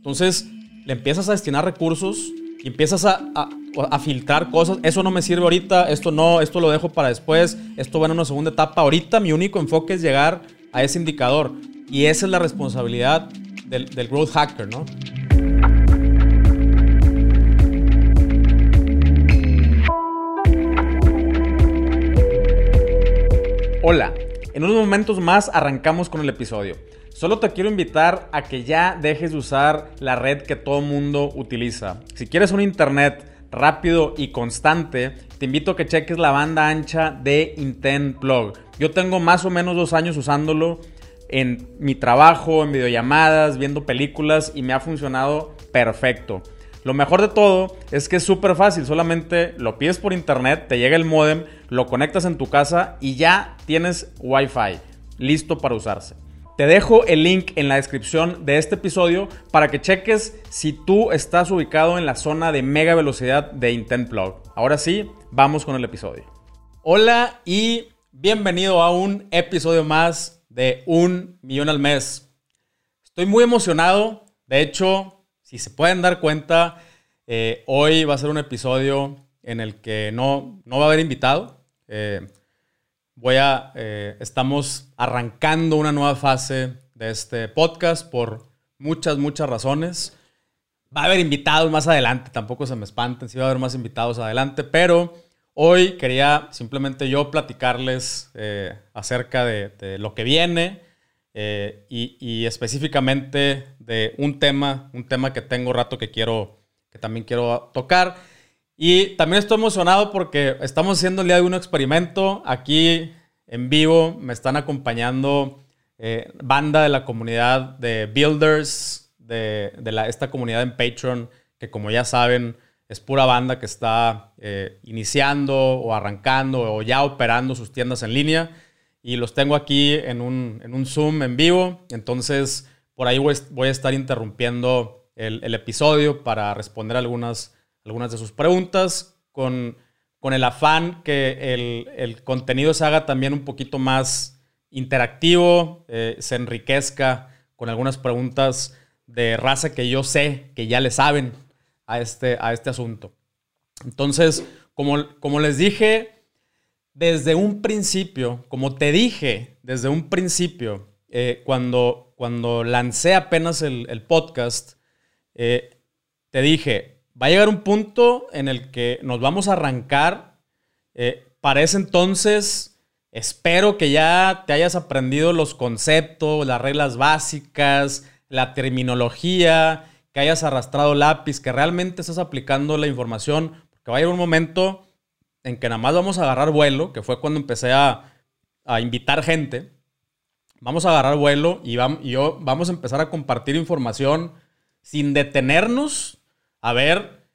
Entonces, le empiezas a destinar recursos y empiezas a, a, filtrar cosas. Eso no me sirve ahorita, esto no, esto lo dejo para después, esto va en una segunda etapa. Ahorita mi único enfoque es llegar a ese indicador. Y esa es la responsabilidad del, del growth hacker, ¿no? Hola, en unos momentos más arrancamos con el episodio. Solo te quiero invitar a que ya dejes de usar la red que todo mundo utiliza. Si quieres un internet rápido y constante, te invito a que cheques la banda ancha de Intent Plug. Yo tengo más o menos dos años usándolo en mi trabajo, en videollamadas, viendo películas y me ha funcionado perfecto. Lo mejor de todo es que es súper fácil, solamente lo pides por internet, te llega el modem, lo conectas en tu casa y ya tienes Wi-Fi listo para usarse. Te dejo el link en la descripción de este episodio para que cheques si tú estás ubicado en la zona de mega velocidad de Intent Plug. Ahora sí, vamos con el episodio. Hola y bienvenido a un episodio más de Un Millón al Mes. Estoy muy emocionado. De hecho, si se pueden dar cuenta, eh, hoy va a ser un episodio en el que no, no va a haber invitado. Eh, voy a, eh, estamos arrancando una nueva fase de este podcast por muchas, muchas razones. Va a haber invitados más adelante, tampoco se me espanten si va a haber más invitados adelante, pero hoy quería simplemente yo platicarles eh, acerca de, lo que viene eh, y, y, específicamente de un tema, un tema que tengo rato que quiero, que también quiero tocar. Y también estoy emocionado porque estamos haciendo el día de un experimento. Aquí en vivo me están acompañando eh, banda de la comunidad de Builders, de, esta comunidad en Patreon, que como ya saben es pura banda que está eh, iniciando o arrancando o ya operando sus tiendas en línea. Y los tengo aquí en un, Zoom en vivo. Entonces, por ahí voy, a estar interrumpiendo el, el episodio para responder algunas algunas de sus preguntas con, con el afán que el, el, contenido se haga también un poquito más interactivo, eh, se enriquezca con algunas preguntas de raza que yo sé que ya le saben a este, a este asunto. Entonces, como, como les dije desde un principio, como te dije desde un principio, eh, cuando, cuando lancé apenas el, podcast, eh, te dije, va a llegar un punto en el que nos vamos a arrancar. Eh, para ese entonces, espero que ya te hayas aprendido los conceptos, las reglas básicas, la terminología, que hayas arrastrado lápiz, que realmente estés aplicando la información, porque va a llegar un momento en que nada más vamos a agarrar vuelo, que fue cuando empecé a, invitar gente. Vamos a agarrar vuelo y, vamos, y yo, vamos a empezar a compartir información sin detenernos a ver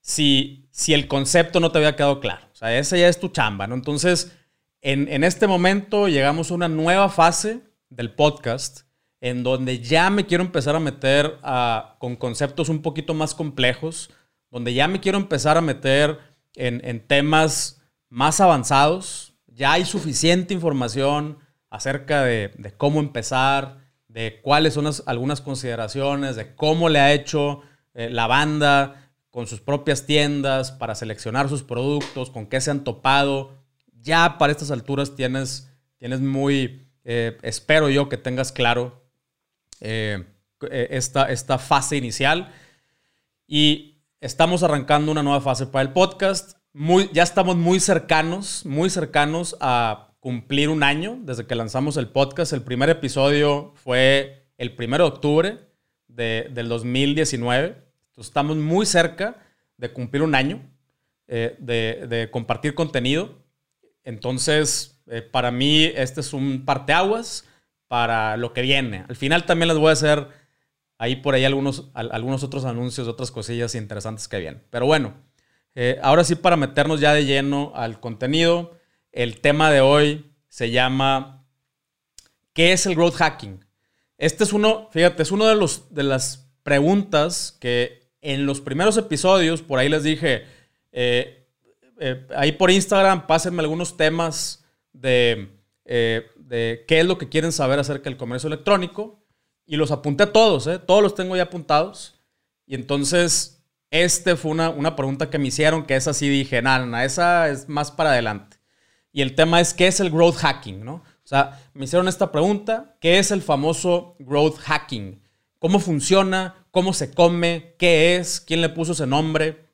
si, si el concepto no te había quedado claro. O sea, esa ya es tu chamba, ¿no? Entonces, en, este momento llegamos a una nueva fase del podcast en donde ya me quiero empezar a meter con conceptos un poquito más complejos, donde ya me quiero empezar a meter en, temas más avanzados. Ya hay suficiente información acerca de, cómo empezar, de cuáles son algunas consideraciones, de cómo le ha hecho eh, la banda con sus propias tiendas para seleccionar sus productos, con qué se han topado. Ya para estas alturas tienes, tienes muy, eh, espero yo que tengas claro eh, esta, esta fase inicial. Y estamos arrancando una nueva fase para el podcast. Muy, ya estamos muy cercanos, muy cercanos a cumplir un año desde que lanzamos el podcast. El primer episodio fue el 1 de octubre del 2019. Estamos muy cerca de cumplir un año eh, de, compartir contenido. Entonces, eh, para mí, este es un parteaguas para lo que viene. Al final también les voy a hacer ahí por ahí algunos, algunos otros anuncios, otras cosillas interesantes que vienen. Pero bueno, eh, ahora sí, para meternos ya de lleno al contenido, el tema de hoy se llama ¿Qué es el growth hacking? Este es uno, fíjate, es uno de, los, de las preguntas que en los primeros episodios, por ahí les dije, eh, eh, ahí por Instagram, pásenme algunos temas de, eh, de, qué es lo que quieren saber acerca del comercio electrónico. y los apunté todos, ¿eh? todos los tengo ya apuntados. Y entonces, este fue una, una pregunta que me hicieron, que esa sí dije, nada, esa es más para adelante. Y el tema es, ¿qué es el growth hacking? ¿no? O sea, me hicieron esta pregunta, ¿qué es el famoso growth hacking? ¿Cómo funciona? ¿Cómo se come? ¿Qué es? ¿Quién le puso ese nombre?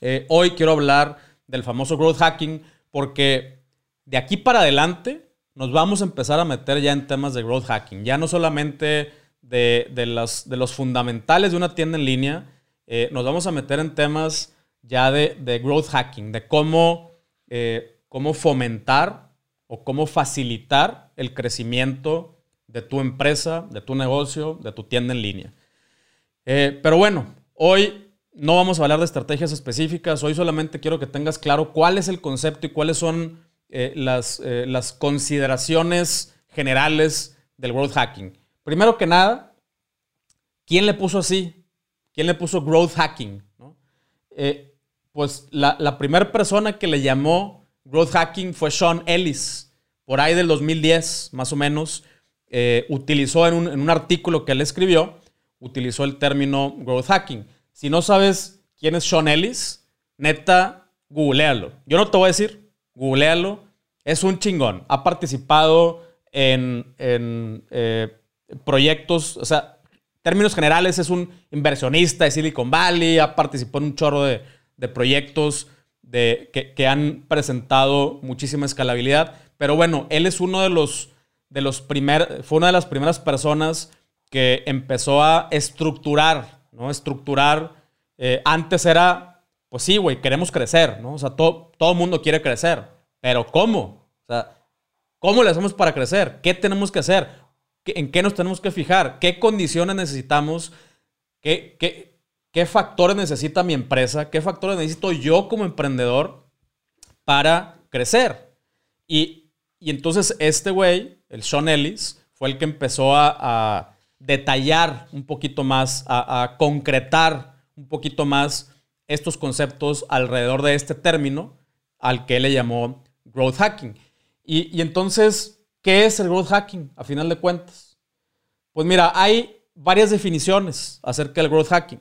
Eh, hoy quiero hablar del famoso growth hacking porque de aquí para adelante nos vamos a empezar a meter ya en temas de growth hacking. Ya no solamente de, de, los, fundamentales de una tienda en línea, eh, nos vamos a meter en temas ya de, de growth hacking, de cómo, eh, cómo fomentar o cómo facilitar el crecimiento de tu empresa, de tu negocio, de tu tienda en línea. Eh, pero bueno, hoy no vamos a hablar de estrategias específicas, hoy solamente quiero que tengas claro cuál es el concepto y cuáles son eh, las, eh, las consideraciones generales del growth hacking. Primero que nada, ¿quién le puso así? ¿Quién le puso growth hacking? Pues la, la primera persona que le llamó growth hacking fue Sean Ellis, por ahí del 2010, más o menos. Utilizó en un, en un artículo que él escribió, utilizó el término growth hacking. Si no sabes quién es Sean Ellis, neta, googlealo. Yo no te voy a decir, googlealo. Es un chingón. Ha participado en, eh, proyectos, o sea, términos generales, es un inversionista de Silicon Valley, ha participado en un chorro de, proyectos de, que, han presentado muchísima escalabilidad. Pero bueno, él es uno de los, de los primer, fue una de las primeras personas que empezó a estructurar, ¿no? Estructurar. Eh, antes era pues sí, güey, queremos crecer, ¿no? O sea, todo, todo mundo quiere crecer, pero ¿cómo? O sea, ¿cómo le hacemos para crecer? ¿Qué tenemos que hacer? ¿En qué nos tenemos que fijar? ¿Qué condiciones necesitamos? ¿Qué, qué, qué factores necesita mi empresa? ¿Qué factores necesito yo como emprendedor para crecer? Y, entonces este güey, el Sean Ellis, fue el que empezó a, detallar un poquito más, a, concretar un poquito más estos conceptos alrededor de este término al que le llamó growth hacking. Y, entonces, ¿qué es el growth hacking a final de cuentas? Pues mira, hay varias definiciones acerca del growth hacking.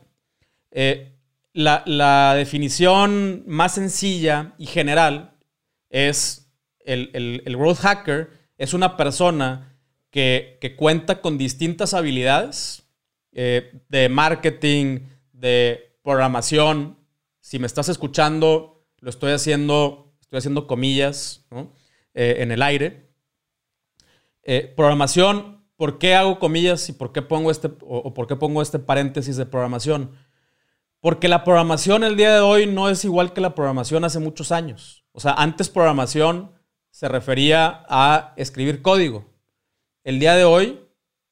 Eh, la, definición más sencilla y general es el, growth hacker es una persona que, cuenta con distintas habilidades eh, de marketing, de programación, si me estás escuchando, lo estoy haciendo, estoy haciendo comillas eh, en el aire. Eh, programación, ¿por qué hago comillas y por qué pongo este, o, por qué pongo este paréntesis de programación? Porque la programación el día de hoy no es igual que la programación hace muchos años. O sea, antes programación se refería a escribir código. El día de hoy,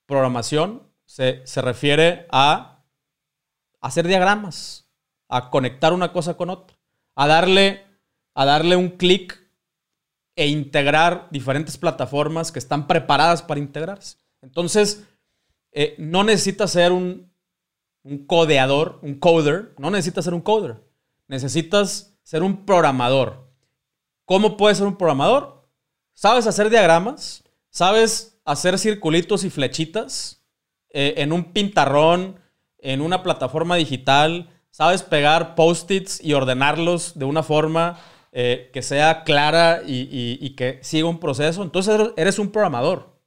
programación se, se refiere a hacer diagramas, a conectar una cosa con otra, a darle, a darle un clic e integrar diferentes plataformas que están preparadas para integrarse. Entonces, eh, no necesitas ser un, un codeador, un coder, no necesitas ser un coder, necesitas ser un programador. ¿Cómo puedes ser un programador? ¿Sabes hacer diagramas? ¿Sabes hacer circulitos y flechitas eh, en un pintarrón, en una plataforma digital? sabes pegar post-its y ordenarlos de una forma eh, que sea clara y, que siga un proceso, entonces eres un programador.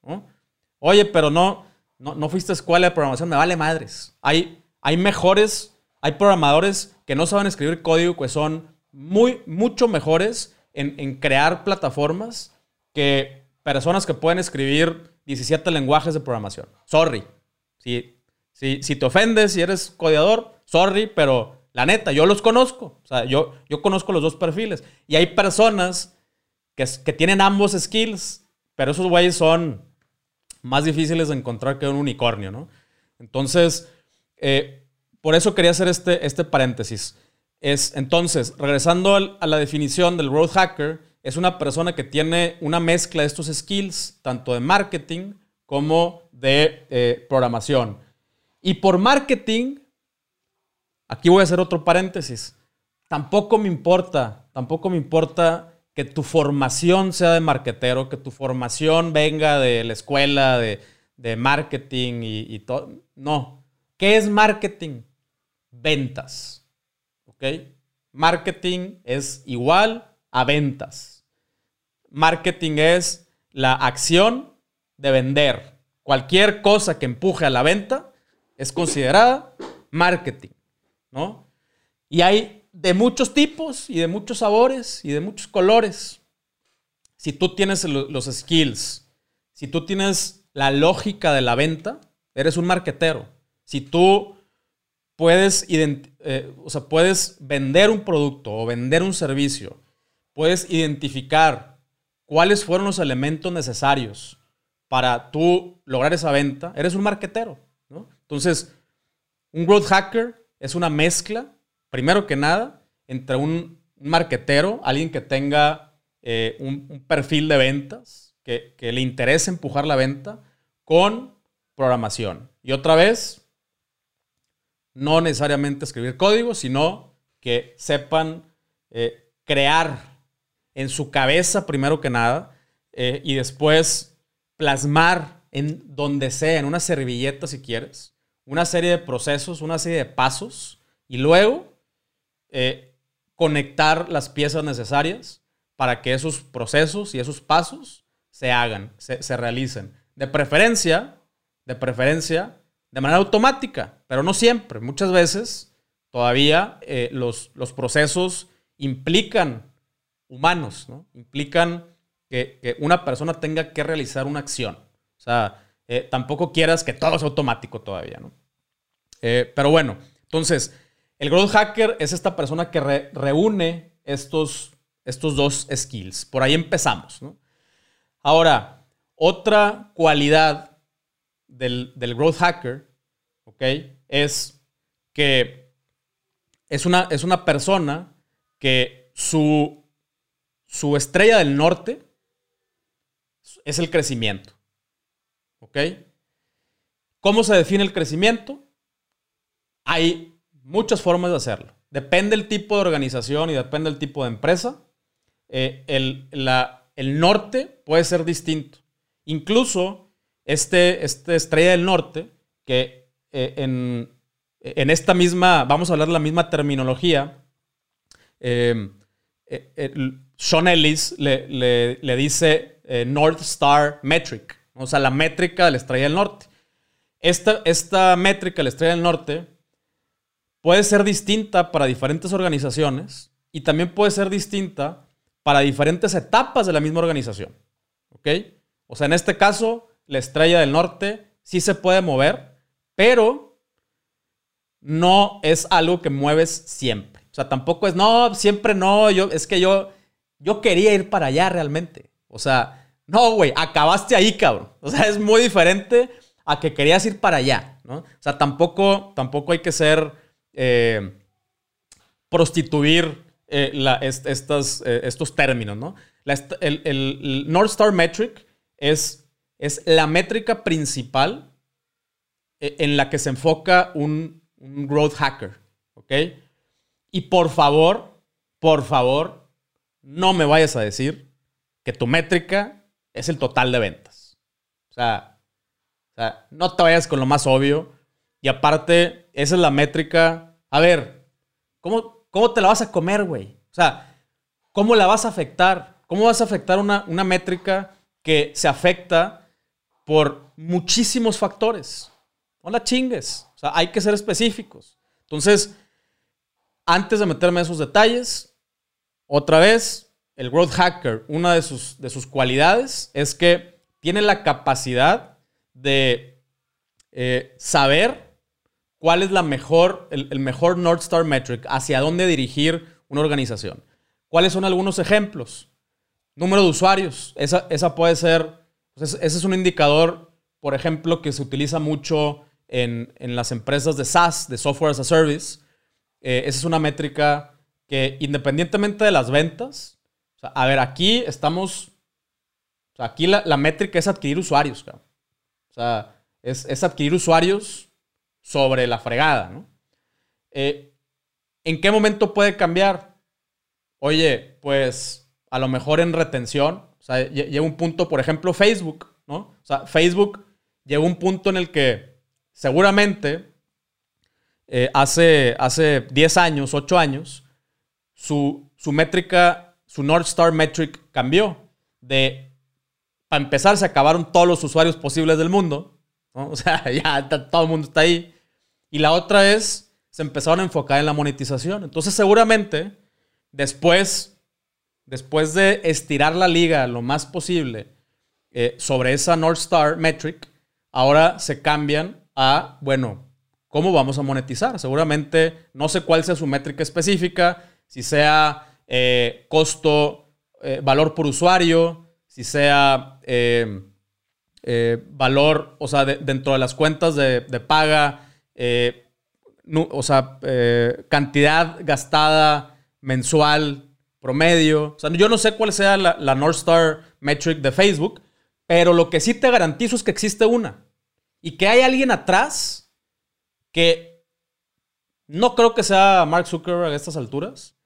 Oye, pero no, no, fuiste a escuela de programación, me vale madres. Hay, hay mejores, hay programadores que no saben escribir código, que son muy, mucho mejores en, en crear plataformas que personas que pueden escribir 17 lenguajes de programación. Sorry. Si, si, si te ofendes, si eres codiador, sorry, pero la neta, yo los conozco. O sea, yo, yo conozco los dos perfiles. Y hay personas que, que tienen ambos skills, pero esos güeyes son más difíciles de encontrar que un unicornio, ¿no? Entonces, eh, por eso quería hacer este, este paréntesis. Es, entonces, regresando a la definición del growth hacker, es una persona que tiene una mezcla de estos skills, tanto de marketing como de eh, programación. Y por marketing Aquí voy a hacer otro paréntesis. Tampoco me importa, tampoco me importa que tu formación sea de marquetero, que tu formación venga de la escuela, de, de marketing y todo. No. ¿Qué es marketing? Ventas. Marketing es igual a ventas. Marketing es la acción de vender. Cualquier cosa que empuje a la venta es considerada marketing, ¿no? Y hay de muchos tipos y de muchos sabores y de muchos colores. Si tú tienes los skills, si tú tienes la lógica de la venta, eres un marketero. Si tú puedes, eh, o sea, puedes vender un producto o vender un servicio, puedes identificar cuáles fueron los elementos necesarios para tú lograr esa venta, eres un marketero. Entonces, un growth hacker es una mezcla, primero que nada, entre un, marketero, alguien que tenga eh, un, perfil de ventas, que, que le interese empujar la venta, con programación. Y otra vez, no necesariamente escribir código, sino que sepan eh, crear en su cabeza primero que nada eh, y después plasmar en donde sea, en una servilleta si quieres, una serie de procesos, una serie de pasos y luego eh, conectar las piezas necesarias para que esos procesos y esos pasos se hagan, se, se realicen. De preferencia, de preferencia, de manera automática, pero no siempre. Muchas veces todavía eh, los, los, procesos implican humanos, ¿no? implican que, una persona tenga que realizar una acción. O sea, eh, tampoco quieras que todo sea automático todavía. ¿no? Eh, pero bueno, entonces, el growth hacker es esta persona que reúne estos, estos dos skills. Por ahí empezamos. ¿no? Ahora, otra cualidad del, growth hacker, ¿ok? Es que es una, es una persona que su, su estrella del norte es el crecimiento, ¿ok? ¿Cómo se define el crecimiento? Hay muchas formas de hacerlo. Depende del tipo de organización y depende del tipo de empresa. Eh, el, el norte puede ser distinto. Incluso este, este Estrella del Norte, que eh, en, esta misma, vamos a hablar de la misma terminología, em, eh, Sean Ellis le, dice eh, North Star Metric, o sea, la métrica de la Estrella del Norte. Esta, esta métrica de la Estrella del Norte puede ser distinta para diferentes organizaciones y también puede ser distinta para diferentes etapas de la misma organización. ¿Ok? O sea, en este caso, la estrella del norte sí se puede mover, pero no es algo que mueves siempre. O sea, tampoco es, no, siempre no, yo, es que yo, yo quería ir para allá realmente. O sea, no, güey, acabaste ahí, cabrón. O sea, es muy diferente a que querías ir para allá, ¿no? O sea, tampoco, tampoco hay que ser, eh, prostituir eh, estas, eh, estos términos, ¿no? el North Star Metric es es la métrica principal eh, en la que se enfoca un, growth hacker. ¿Ok? Y por favor, por favor, no me vayas a decir que tu métrica es el total de ventas. O sea, no te vayas con lo más obvio. Y aparte, esa es la métrica. A ver, ¿cómo, cómo te la vas a comer, güey? O sea, ¿cómo la vas a afectar? ¿Cómo vas a afectar una, una métrica que se afecta por muchísimos factores. No la chingues. O sea, hay que ser específicos. Entonces, antes de meterme en esos detalles, otra vez, el growth hacker, una de sus, de sus cualidades es que tiene la capacidad de eh, saber cuál es la mejor, el, mejor North Star Metric, hacia dónde dirigir una organización. ¿Cuáles son algunos ejemplos? Número de usuarios. Esa, esa puede ser ese es un indicador, por ejemplo, que se utiliza mucho en, las empresas de SaaS, de Software as a Service. Eh, esa es una métrica que independientemente de las ventas, a ver, aquí estamos, aquí la, métrica es adquirir usuarios, O sea, es, adquirir usuarios sobre la fregada, ¿no? Eh, ¿En qué momento puede cambiar? Oye, pues a lo mejor en retención, o sea, llega un punto, por ejemplo, Facebook, ¿no? O sea, Facebook llegó un punto en el que seguramente eh, hace, hace 10 años, 8 años, su, su métrica, su North Star metric cambió. De, para empezar, se acabaron todos los usuarios posibles del mundo. O sea, ya todo el mundo está ahí. Y la otra es, se empezaron a enfocar en la monetización. Entonces, seguramente, después, después de estirar la liga lo más posible eh, sobre esa North Star metric, ahora se cambian a, bueno, ¿cómo vamos a monetizar? Seguramente, no sé cuál sea su métrica específica, si sea eh, costo, eh, valor por usuario, si sea valor, o sea, dentro de las cuentas de, paga, o sea, cantidad gastada mensual promedio. O sea, yo no sé cuál sea la, la North Star metric de Facebook, pero lo que sí te garantizo es que existe una. Y que hay alguien atrás que no creo que sea Mark Zuckerberg a estas alturas.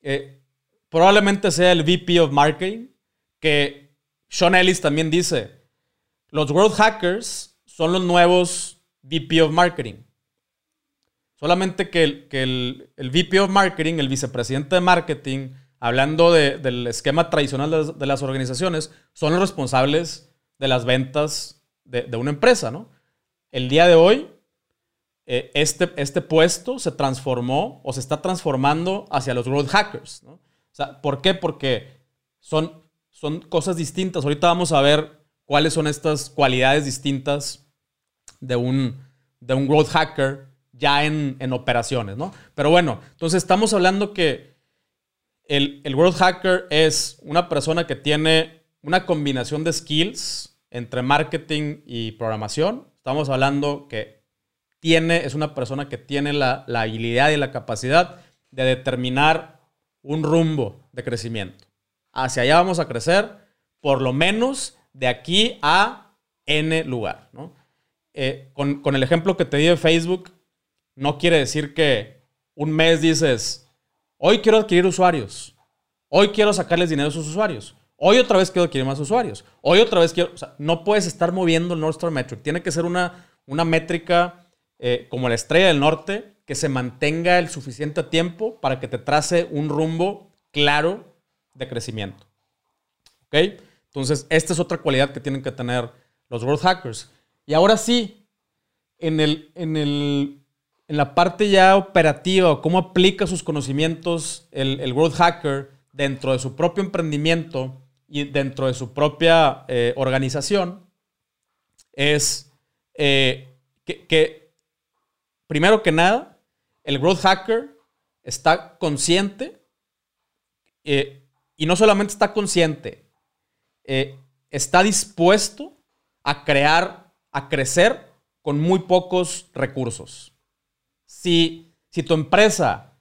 Eh, probablemente sea el VP of Marketing, que Sean Ellis también dice, los World Hackers son los nuevos VP of Marketing. Solamente que el, que el VP of Marketing, el vicepresidente de marketing, hablando del esquema tradicional de, las organizaciones, son los responsables de las ventas de, una empresa, ¿no? El día de hoy, eh, este, este puesto se transformó o se está transformando hacia los growth hackers, ¿no? O sea, ¿por qué? Porque son, son cosas distintas. Ahorita vamos a ver cuáles son estas cualidades distintas de un, de un growth hacker ya en, en operaciones, ¿no? Pero bueno, entonces estamos hablando que el, el World Hacker es una persona que tiene una combinación de skills entre marketing y programación. Estamos hablando que tiene, es una persona que tiene la, la habilidad y la capacidad de determinar un rumbo de crecimiento. Hacia allá vamos a crecer, por lo menos de aquí a N lugar. Eh, con, con, el ejemplo que te di de Facebook, no quiere decir que un mes dices, Hoy quiero adquirir usuarios. Hoy quiero sacarles dinero a sus usuarios. Hoy otra vez quiero adquirir más usuarios. Hoy otra vez quiero... O sea, no puedes estar moviendo el North Star Metric. Tiene que ser una, una métrica eh, como la estrella del norte que se mantenga el suficiente tiempo para que te trace un rumbo claro de crecimiento. ¿Ok? Entonces, esta es otra cualidad que tienen que tener los World Hackers. Y ahora sí, en el, en el en la parte ya operativa, cómo aplica sus conocimientos el, el World Hacker dentro de su propio emprendimiento y dentro de su propia eh, organización, es eh, que, primero que nada, el Growth Hacker está consciente eh, y no solamente está consciente, está dispuesto a crear, a crecer con muy pocos recursos si, tu empresa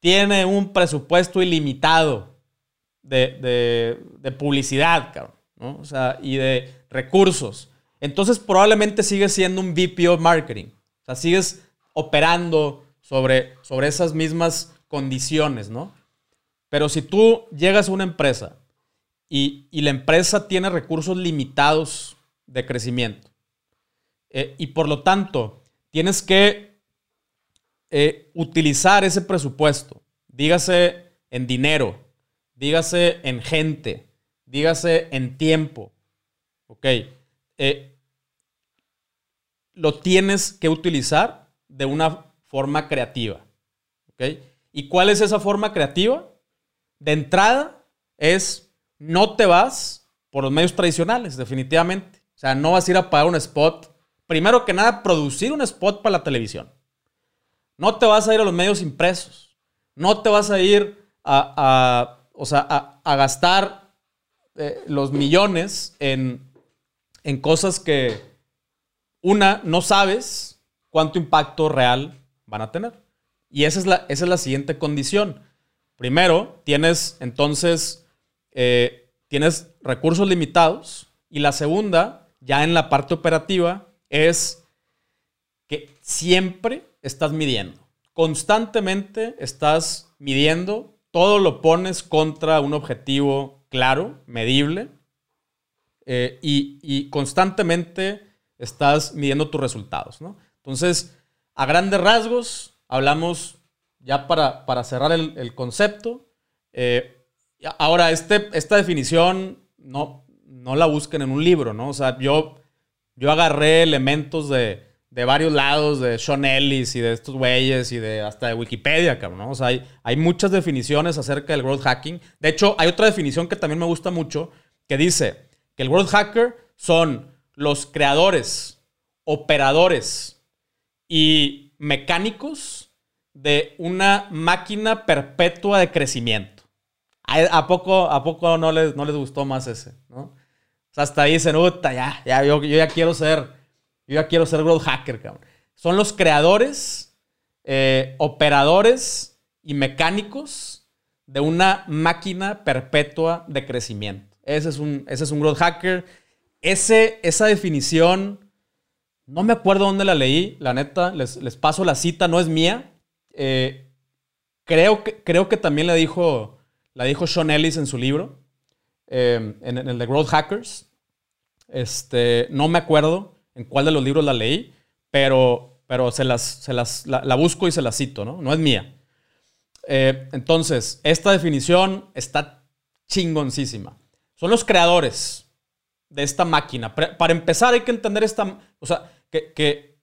tiene un presupuesto ilimitado de, publicidad, cabrón, O sea, y de recursos, entonces probablemente sigues siendo un VP of Marketing. O sea, sigues operando sobre, sobre esas mismas condiciones, ¿no? Pero si tú llegas a una empresa y, la empresa tiene recursos limitados de crecimiento eh, y por lo tanto tienes que eh, utilizar ese presupuesto, dígase en dinero, dígase en gente, dígase en tiempo, ¿ok? Eh, lo tienes que utilizar de una forma creativa, ¿ok? ¿Y cuál es esa forma creativa? De entrada es no te vas por los medios tradicionales, definitivamente. O sea, no vas a ir a pagar un spot. Primero que nada, producir un spot para la televisión. No te vas a ir a los medios impresos. No te vas a ir a, gastar eh, los millones en, cosas que, una, no sabes cuánto impacto real van a tener. Y esa es la, esa es la siguiente condición. Primero, tienes entonces, eh, tienes recursos limitados. Y la segunda, ya en la parte operativa, es que siempre estás midiendo. Constantemente estás midiendo, todo lo pones contra un objetivo claro, medible, eh, y, constantemente estás midiendo tus resultados, ¿no? Entonces, a grandes rasgos, hablamos ya para, para cerrar el, concepto. Eh, ahora, este, esta definición no, no la busquen en un libro, ¿no? O sea, yo, yo agarré elementos de, de varios lados, de Sean Ellis y de estos güeyes y de hasta de Wikipedia, cabrón, ¿no? O sea, hay, hay muchas definiciones acerca del growth hacking. De hecho, hay otra definición que también me gusta mucho, que dice que el growth hacker son los creadores, operadores y mecánicos de una máquina perpetua de crecimiento. ¿A, poco, a poco no, les, no les gustó más ese? ¿no? O sea, hasta dicen, ya, ya, yo, ya quiero ser, yo ya quiero ser growth hacker, cabrón. Son los creadores, eh, operadores y mecánicos de una máquina perpetua de crecimiento. Ese es un, ese es un growth hacker. Esa definición, no me acuerdo dónde la leí, la neta, les, les paso la cita, no es mía, eh, creo, que, creo que también la dijo, la dijo Sean Ellis en su libro, eh, en, el de Growth Hackers. Este, no me acuerdo en cuál de los libros la leí, pero, pero se las, se las la, busco y se la cito, ¿no? No es mía. Eh, entonces, esta definición está chingoncísima. Son los creadores de esta máquina. Para empezar, hay que entender esta, o sea, que,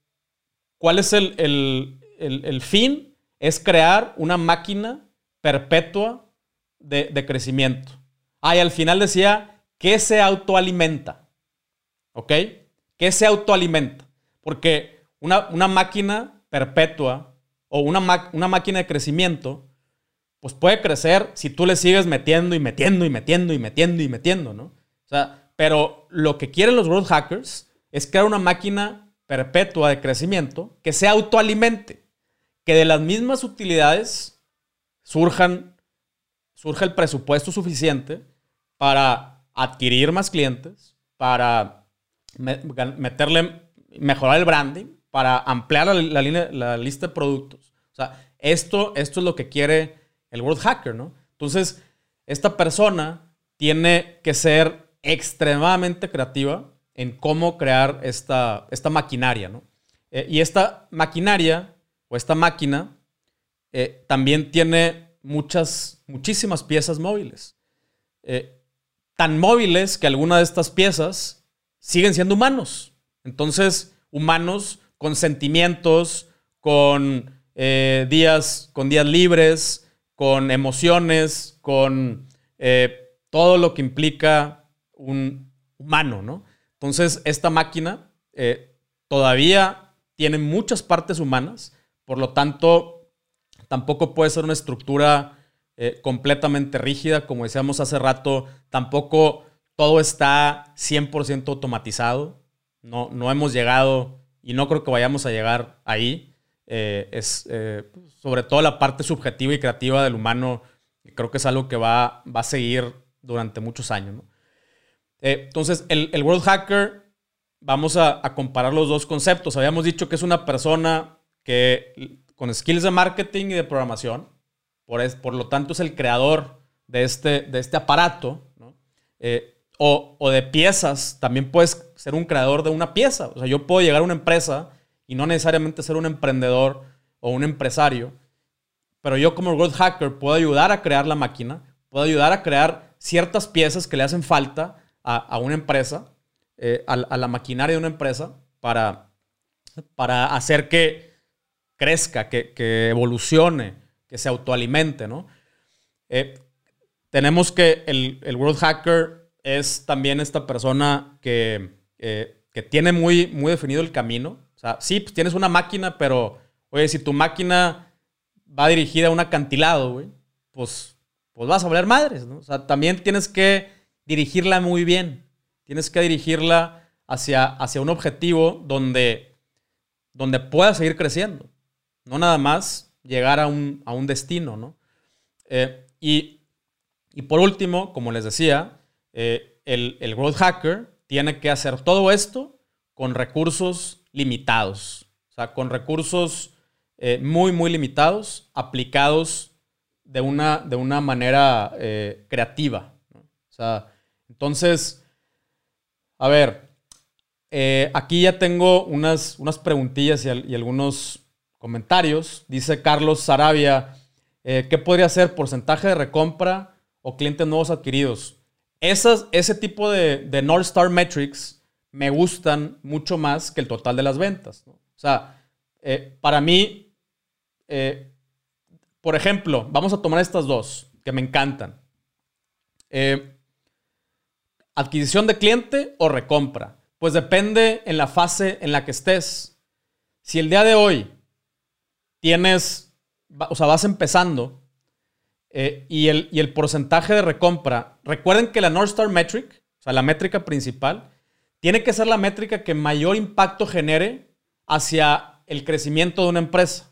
cuál es el, el, el fin es crear una máquina perpetua de, crecimiento. Ah, y al final decía que se autoalimenta. ¿Ok? Que se autoalimenta. Porque una, una máquina perpetua o una, una máquina de crecimiento, pues puede crecer si tú le sigues metiendo y metiendo y metiendo y metiendo y metiendo, ¿no? O sea, pero lo que quieren los growth hackers es crear una máquina perpetua de crecimiento que se autoalimente que de las mismas utilidades surjan, surja el presupuesto suficiente para adquirir más clientes, para meterle, mejorar el branding, para ampliar la, lista de productos. O sea, esto, esto es lo que quiere el World Hacker, ¿no? Entonces, esta persona tiene que ser extremadamente creativa en cómo crear esta, esta maquinaria, ¿no? Eh, y esta maquinaria o esta máquina eh, también tiene muchas, muchísimas piezas móviles. Eh, tan móviles que algunas de estas piezas siguen siendo humanos. Entonces, humanos con sentimientos, con eh, días, con días libres, con emociones, con todo lo que implica un humano, ¿no? Entonces, esta máquina todavía tiene muchas partes humanas, por lo tanto, tampoco puede ser una estructura eh, completamente rígida, como decíamos hace rato, tampoco todo está 100% automatizado. No, no hemos llegado y no creo que vayamos a llegar ahí. Eh, es eh, sobre todo la parte subjetiva y creativa del humano, creo que es algo que va, va a seguir durante muchos años. entonces, el, World Hacker, vamos a, comparar los dos conceptos. Habíamos dicho que es una persona que con skills de marketing y de programación, por, es, por lo tanto es el creador de este, de este aparato, eh, o, o, de piezas, también puedes ser un creador de una pieza. O sea, yo puedo llegar a una empresa y no necesariamente ser un emprendedor o un empresario, pero yo como growth hacker puedo ayudar a crear la máquina, puedo ayudar a crear ciertas piezas que le hacen falta a, a una empresa, eh, a, a, la maquinaria de una empresa, para, para hacer que crezca, que, evolucione, que se autoalimente, ¿no? Eh, tenemos que el, World Hacker es también esta persona que, que tiene muy, muy definido el camino. O sea, sí, pues tienes una máquina, pero, oye, si tu máquina va dirigida a un acantilado, güey, pues, pues vas a hablar madres, ¿no? O sea, también tienes que dirigirla muy bien. Tienes que dirigirla hacia, hacia un objetivo donde, donde pueda seguir creciendo. No nada más llegar a un, destino, ¿no? Eh, y, por último, como les decía, eh, el, el growth hacker tiene que hacer todo esto con recursos limitados. O sea, con recursos eh, muy, muy limitados, aplicados de una, de una manera creativa. O sea, entonces, a ver, eh, aquí ya tengo unas, unas preguntillas y, algunos comentarios. Dice Carlos Sarabia, eh, ¿qué podría ser porcentaje de recompra o clientes nuevos adquiridos? Esas, ese tipo de, North Star Metrics me gustan mucho más que el total de las ventas. O sea, eh, para mí, por ejemplo, vamos a tomar estas dos que me encantan. adquisición de cliente o recompra. Pues depende en la fase en la que estés. Si el día de hoy tienes, o sea, vas empezando eh, y, el, y el porcentaje de recompra, recuerden que la North Star Metric, o sea, la métrica principal, tiene que ser la métrica que mayor impacto genere hacia el crecimiento de una empresa.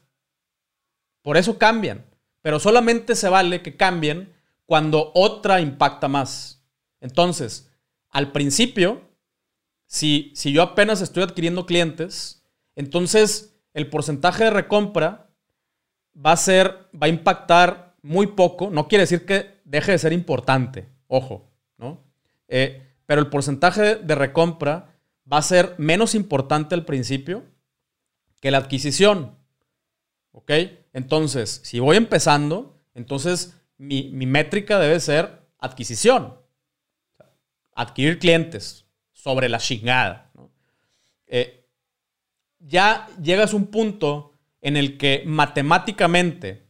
Por eso cambian, pero solamente se vale que cambien cuando otra impacta más. Entonces, al principio, si, yo apenas estoy adquiriendo clientes, entonces el porcentaje de recompra va a ser, va a impactar muy poco. No quiere decir que deje de ser importante, ojo, ¿no? Eh, pero el porcentaje de recompra va a ser menos importante al principio que la adquisición. ¿Ok? Entonces, si voy empezando, entonces mi, mi métrica debe ser adquisición. Adquirir clientes sobre la chingada. Eh, ya llegas a un punto en el que matemáticamente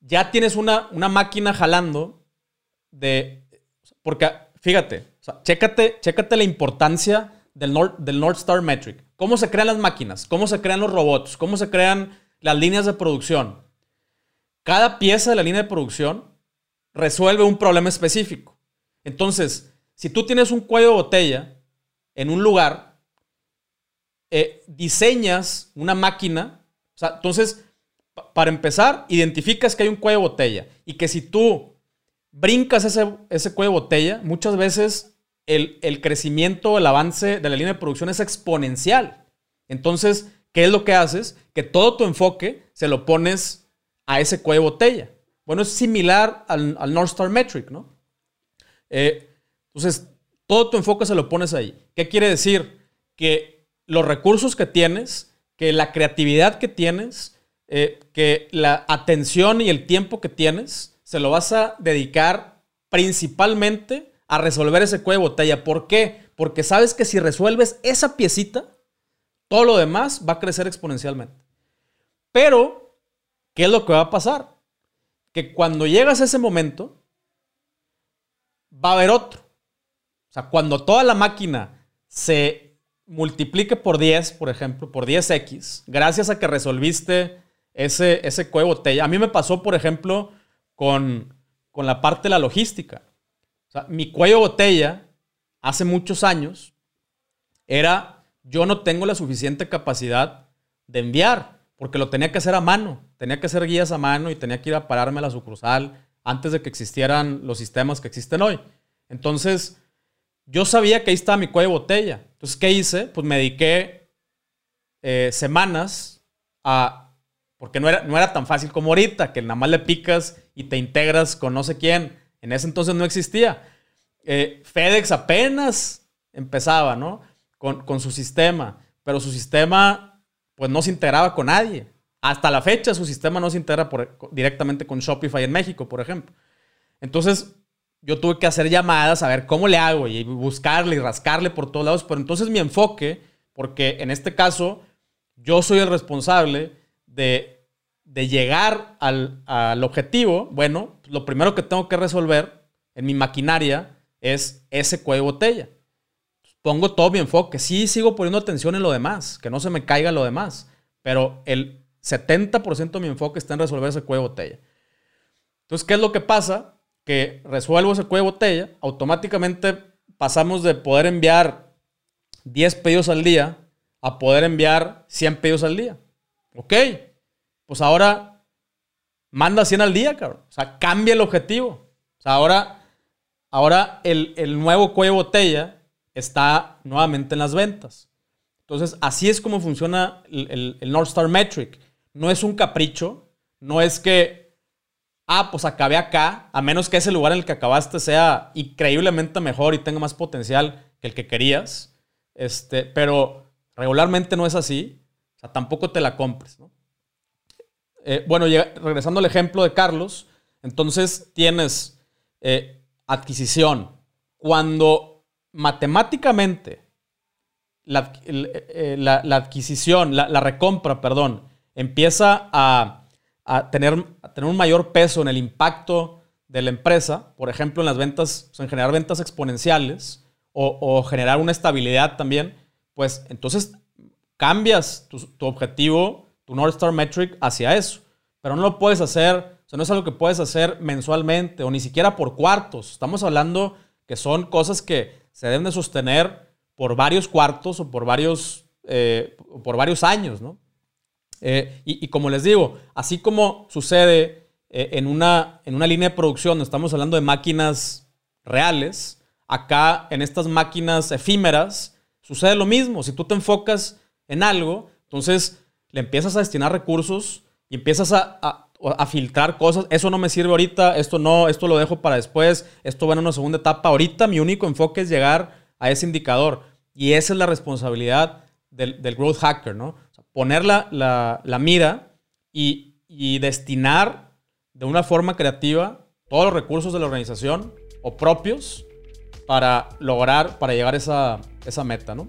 ya tienes una, una máquina jalando de... Porque, fíjate, chécate, chécate la importancia del North, del North Star Metric. ¿Cómo se crean las máquinas? ¿Cómo se crean los robots? ¿Cómo se crean las líneas de producción? Cada pieza de la línea de producción resuelve un problema específico. Entonces, si tú tienes un cuello de botella en un lugar, eh, diseñas una máquina, o sea, entonces, para empezar, identificas que hay un cuello de botella y que si tú brincas ese, ese cuello de botella, muchas veces el, el crecimiento, el avance de la línea de producción es exponencial. Entonces, ¿qué es lo que haces? Que todo tu enfoque se lo pones a ese cuello de botella. Bueno, es similar al, al North Star Metric, ¿no? Eh, entonces, todo tu enfoque se lo pones ahí. ¿Qué quiere decir? Que los recursos que tienes, que la creatividad que tienes, eh, que la atención y el tiempo que tienes, se lo vas a dedicar principalmente a resolver ese cuello de botella. ¿Por qué? Porque sabes que si resuelves esa piecita, todo lo demás va a crecer exponencialmente. Pero, ¿qué es lo que va a pasar? Que cuando llegas a ese momento, va a haber otro sea, cuando toda la máquina se multiplique por 10, por ejemplo, por 10x, gracias a que resolviste ese, ese cuello botella. A mí me pasó, por ejemplo, con, con la parte de la logística. Mi cuello botella, hace muchos años, era, yo no tengo la suficiente capacidad de enviar, porque lo tenía que hacer a mano. Tenía que hacer guías a mano y tenía que ir a pararme a la sucursal antes de que existieran los sistemas que existen hoy. Entonces, yo sabía que ahí estaba mi cuello botella. Entonces, ¿qué hice? Pues me dediqué eh, semanas a... Porque no era, no era tan fácil como ahorita, que nada más le picas y te integras con no sé quién. En ese entonces no existía. Eh, FedEx apenas empezaba, ¿no? Con, con, su sistema. Pero su sistema, pues no se integraba con nadie. Hasta la fecha su sistema no se integra directamente con Shopify en México, por ejemplo. Entonces, yo tuve que hacer llamadas a ver cómo le hago y buscarle y rascarle por todos lados. Pero entonces mi enfoque, porque en este caso yo soy el responsable de, de llegar al, al, objetivo, bueno, lo primero que tengo que resolver en mi maquinaria es ese cuello de botella. Pongo todo mi enfoque. Sí, sigo poniendo atención en lo demás, que no se me caiga lo demás. Pero el 70% de mi enfoque está en resolver ese cuello de botella. Entonces, ¿qué es lo que pasa? que resuelvo ese cuello de botella, automáticamente pasamos de poder enviar 10 pedidos al día a poder enviar 100 pedidos al día. Ok, pues ahora manda 100 al día, cabrón. O sea, cambia el objetivo. O sea, ahora, ahora el, nuevo cuello de botella está nuevamente en las ventas. Entonces, así es como funciona el, el North Star Metric. No es un capricho, no es que ah, pues acabé acá, a menos que ese lugar en el que acabaste sea increíblemente mejor y tenga más potencial que el que querías. Este, pero regularmente no es así. O sea, tampoco te la compres, ¿no? Eh, bueno, regresando al ejemplo de Carlos, entonces tienes eh, adquisición. Cuando matemáticamente la, eh, adquisición, la, recompra, perdón, empieza a, tener, a tener un mayor peso en el impacto de la empresa, por ejemplo, en las ventas, en generar ventas exponenciales o, generar una estabilidad también, pues entonces cambias tu, tu objetivo tu North Star Metric hacia eso. Pero no lo puedes hacer, o sea, no es algo que puedes hacer mensualmente o ni siquiera por cuartos. Estamos hablando que son cosas que se deben de sostener por varios cuartos o por varios, eh, por varios años, ¿no? Eh, y, como les digo, así como sucede eh, en, una, en una línea de producción, estamos hablando de máquinas reales, acá en estas máquinas efímeras sucede lo mismo. Si tú te enfocas en algo, entonces le empiezas a destinar recursos y empiezas a, filtrar cosas. Eso no me sirve ahorita, esto no, esto lo dejo para después, esto va en una segunda etapa. Ahorita mi único enfoque es llegar a ese indicador. Y esa es la responsabilidad del, growth hacker, ¿no? poner la, mira y, y, destinar de una forma creativa todos los recursos de la organización o propios para lograr, para llegar a esa, esa meta, ¿no?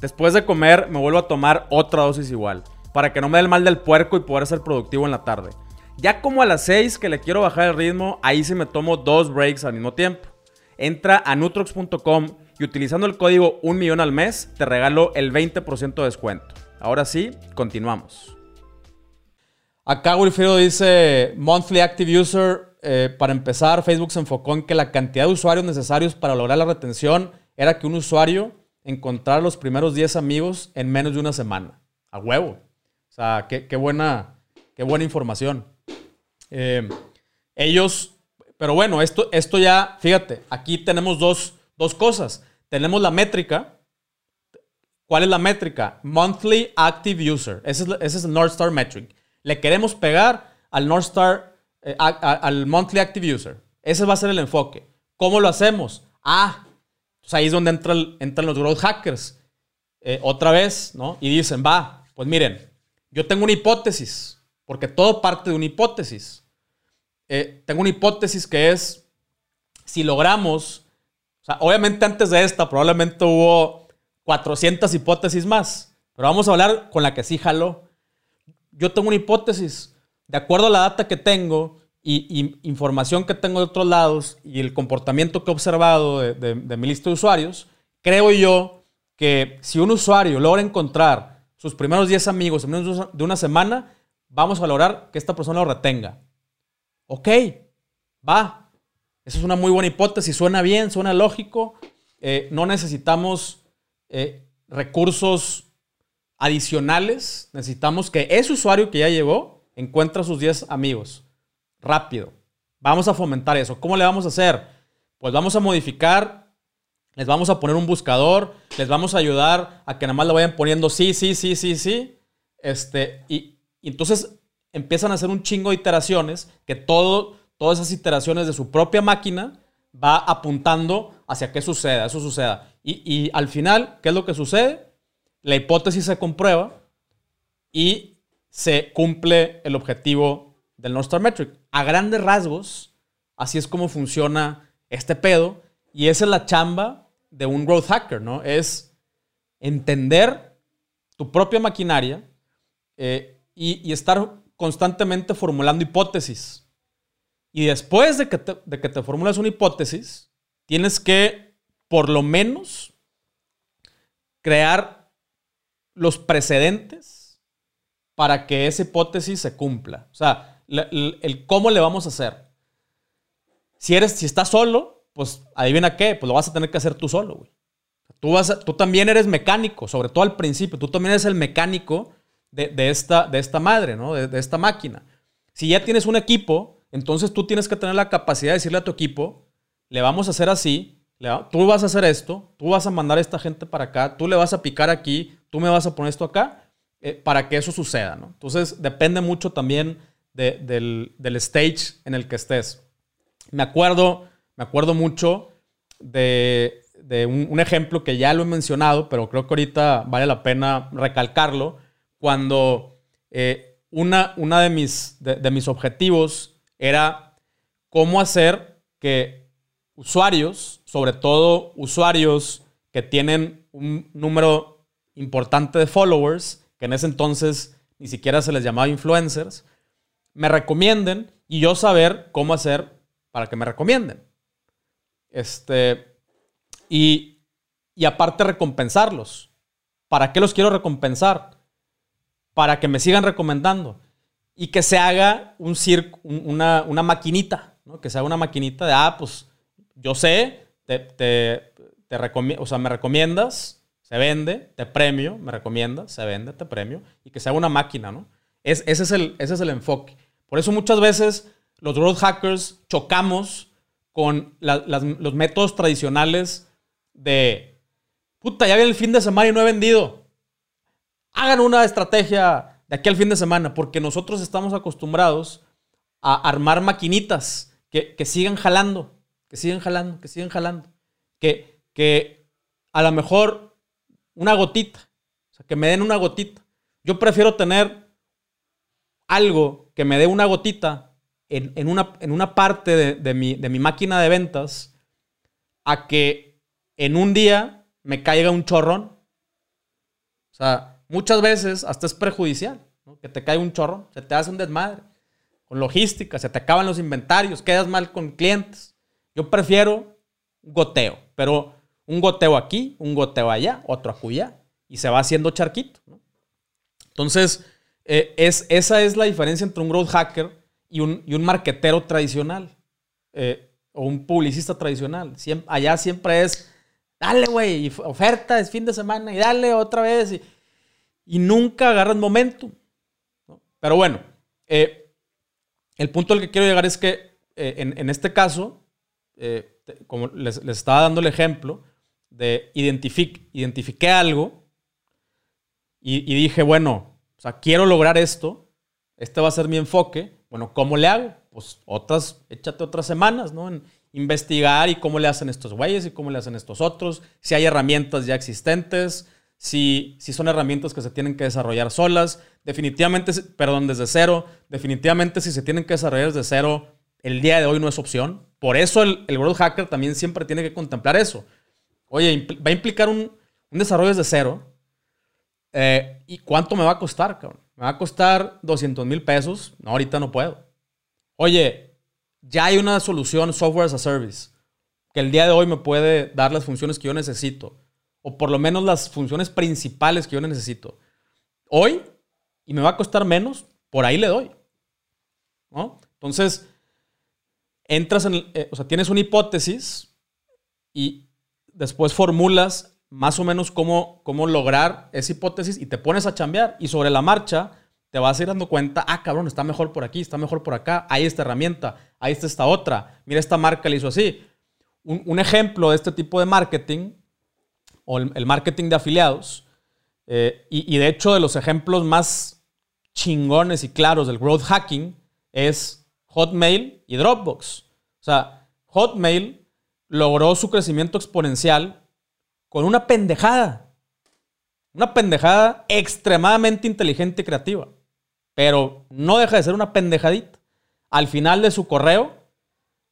Después de comer me vuelvo a tomar otra dosis igual, para que no me dé el mal del puerco y poder ser productivo en la tarde. Ya como a las 6 que le quiero bajar el ritmo, ahí sí me tomo dos breaks al mismo tiempo. Entra a nutrox.com y utilizando el código 1 millón al mes te regalo el 20% de descuento. Ahora sí, continuamos. Acá Wilfredo dice, monthly active user, eh, para empezar, Facebook se enfocó en que la cantidad de usuarios necesarios para lograr la retención era que un usuario encontrar los primeros 10 amigos en menos de una semana. A huevo. O sea, qué, buena, qué buena información. Eh, ellos, pero bueno, esto, esto ya, fíjate, aquí tenemos dos, cosas. Tenemos la métrica. ¿Cuál es la métrica? Monthly Active User. Ese es, el North Star Metric. Le queremos pegar al North Star, eh, al Monthly Active User. Ese va a ser el enfoque. ¿Cómo lo hacemos? Ah, ahí es donde entran los growth hackers. Eh, otra vez, ¿no? Y dicen, va, pues miren, yo tengo una hipótesis, porque todo parte de una hipótesis. Eh, tengo una hipótesis que es, si logramos, obviamente antes de esta probablemente hubo 400 hipótesis más, pero vamos a hablar con la que sí jaló. Yo tengo una hipótesis, de acuerdo a la data que tengo, y, información que tengo de otros lados y el comportamiento que he observado de, mi lista de usuarios, creo yo que si un usuario logra encontrar sus primeros 10 amigos en menos de una semana, vamos a lograr que esta persona lo retenga. Ok, va. Esa es una muy buena hipótesis, suena bien, suena lógico. Eh, no necesitamos eh, recursos adicionales, necesitamos que ese usuario que ya llegó encuentre a sus 10 amigos rápido. Vamos a fomentar eso. ¿Cómo le vamos a hacer? Pues vamos a modificar, les vamos a poner un buscador, les vamos a ayudar a que nada más le vayan poniendo sí, sí, sí, sí, sí. Este, y, entonces empiezan a hacer un chingo de iteraciones que todo, todas esas iteraciones de su propia máquina va apuntando hacia qué suceda, eso suceda. Y, y al final, ¿qué es lo que sucede? La hipótesis se comprueba y se cumple el objetivo del North Star Metric a grandes rasgos, así es como funciona este pedo. Y esa es la chamba de un growth hacker, ¿no? Es entender tu propia maquinaria eh, y, estar constantemente formulando hipótesis. Y después de que, te, de que te formulas una hipótesis, tienes que, por lo menos, crear los precedentes para que esa hipótesis se cumpla. O sea, el, cómo le vamos a hacer. Si, eres, si estás solo, pues adivina qué, pues lo vas a tener que hacer tú solo, tú, vas tú también eres mecánico, sobre todo al principio, tú también eres el mecánico de, esta, de esta madre, ¿no? De, esta máquina. Si ya tienes un equipo, entonces tú tienes que tener la capacidad de decirle a tu equipo, le vamos a hacer así, tú vas a hacer esto, tú vas a mandar a esta gente para acá, tú le vas a picar aquí, tú me vas a poner esto acá, eh, para que eso suceda, ¿no? Entonces depende mucho también del, stage en el que estés. Me acuerdo, me acuerdo mucho de, un, ejemplo que ya lo he mencionado, pero creo que ahorita vale la pena recalcarlo, cuando eh, una, una de, mis, de mis objetivos era cómo hacer que usuarios, sobre todo usuarios que tienen un número importante de followers, que en ese entonces ni siquiera se les llamaba influencers, me recomienden y yo saber cómo hacer para que me recomienden. Este, y, y aparte recompensarlos. ¿Para qué los quiero recompensar? Para que me sigan recomendando y que se haga un una, una maquinita, ¿no? que se haga una maquinita de, ah, pues yo sé, te, te, te o sea, me recomiendas, se vende, te premio, me recomiendas, se vende, te premio, y que se una máquina, ¿no? Es, ese, es el, ese es el enfoque. Por eso muchas veces los growth hackers chocamos con los métodos tradicionales de, puta, ya viene el fin de semana y no he vendido. Hagan una estrategia de aquí al fin de semana, porque nosotros estamos acostumbrados a armar maquinitas que, sigan jalando, que sigan jalando, que sigan jalando. Que, que a lo mejor una gotita, o sea, que me den una gotita. Yo prefiero tener algo que me dé una gotita en, una, en una, parte de, mi, de, mi, máquina de ventas a que en un día me caiga un chorrón. O sea, muchas veces hasta es perjudicial, que te caiga un chorrón, se te hace un desmadre con logística, se te acaban los inventarios, quedas mal con clientes. Yo prefiero un goteo, pero un goteo aquí, un goteo allá, otro acullá, y se va haciendo charquito. Entonces, eh, es, esa es la diferencia entre un growth hacker y un, y un marquetero tradicional eh, o un publicista tradicional. allá siempre es, dale, güey, oferta, es fin de semana y dale otra vez. Y, nunca agarran momento. Pero bueno, eh, el punto al que quiero llegar es que en, este caso, como les, estaba dando el ejemplo, de identifiqué algo y dije, bueno, o sea, quiero lograr esto, este va a ser mi enfoque. Bueno, ¿cómo le hago? Pues otras, échate otras semanas, ¿no? En investigar y cómo le hacen estos güeyes y cómo le hacen estos otros, si hay herramientas ya existentes, si, si son herramientas que se tienen que desarrollar solas, definitivamente, perdón, desde cero, definitivamente si se tienen que desarrollar desde cero, el día de hoy no es opción. Por eso el, el World Hacker también siempre tiene que contemplar eso. Oye, va a implicar un, un desarrollo desde cero, eh, ¿Y cuánto me va a costar, cabrón? Me va a costar 200 mil pesos. No, ahorita no puedo. Oye, ya hay una solución software as a service que el día de hoy me puede dar las funciones que yo necesito. O por lo menos las funciones principales que yo necesito. Hoy, y me va a costar menos, por ahí le doy. ¿No? Entonces, entras en, eh, o sea, tienes una hipótesis y después formulas más o menos cómo, cómo lograr esa hipótesis y te pones a chambear y sobre la marcha te vas a ir dando cuenta, ah, cabrón, está mejor por aquí, está mejor por acá, hay esta herramienta, ahí está esta otra, mira, esta marca le hizo así. Un, ejemplo de este tipo de marketing, o el, marketing de afiliados, eh, y, y, de hecho de los ejemplos más chingones y claros del growth hacking, es Hotmail y Dropbox. O sea, Hotmail logró su crecimiento exponencial con una pendejada. Una pendejada extremadamente inteligente y creativa. Pero no deja de ser una pendejadita. Al final de su correo,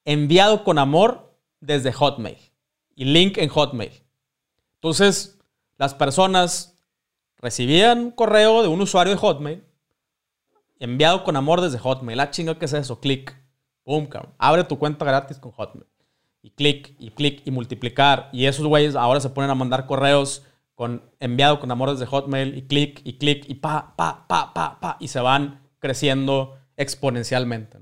enviado con amor desde Hotmail. Y link en Hotmail. Entonces, las personas recibían un correo de un usuario de Hotmail, enviado con amor desde Hotmail. Ah, chinga, ¿qué es eso? Clic. Boom, Abre tu cuenta gratis con Hotmail y clic y clic y multiplicar. Y esos güeyes ahora se ponen a mandar correos con enviado con amores de Hotmail y clic y clic y pa, pa, pa, pa, pa, y se van creciendo exponencialmente.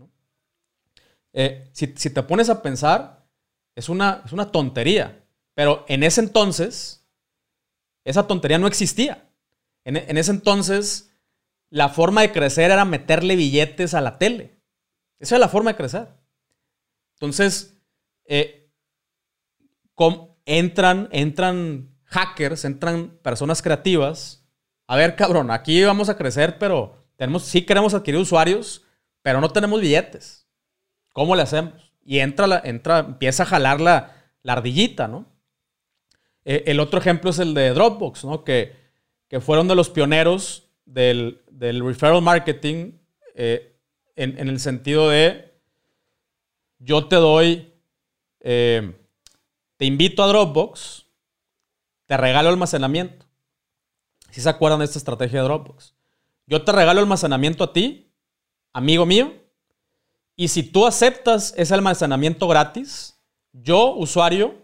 Eh, si, te pones a pensar, es una, es una tontería. Pero en ese entonces, esa tontería no existía. En, en ese entonces, la forma de crecer era meterle billetes a la tele. Esa es la forma de crecer. Entonces, eh, entran, entran hackers, entran personas creativas. A ver, cabrón, aquí vamos a crecer, pero tenemos, sí queremos adquirir usuarios, pero no tenemos billetes. ¿Cómo le hacemos? Y entra, la, entra empieza a jalar la, ardillita, ¿no? Eh, el otro ejemplo es el de Dropbox, ¿no? Que, que fueron de los pioneros del, referral marketing eh, en, en, el sentido de yo te doy, eh, te invito a Dropbox, te regalo almacenamiento. Si se acuerdan de esta estrategia de Dropbox. Yo te regalo almacenamiento a ti, amigo mío, y si tú aceptas ese almacenamiento gratis, yo, usuario,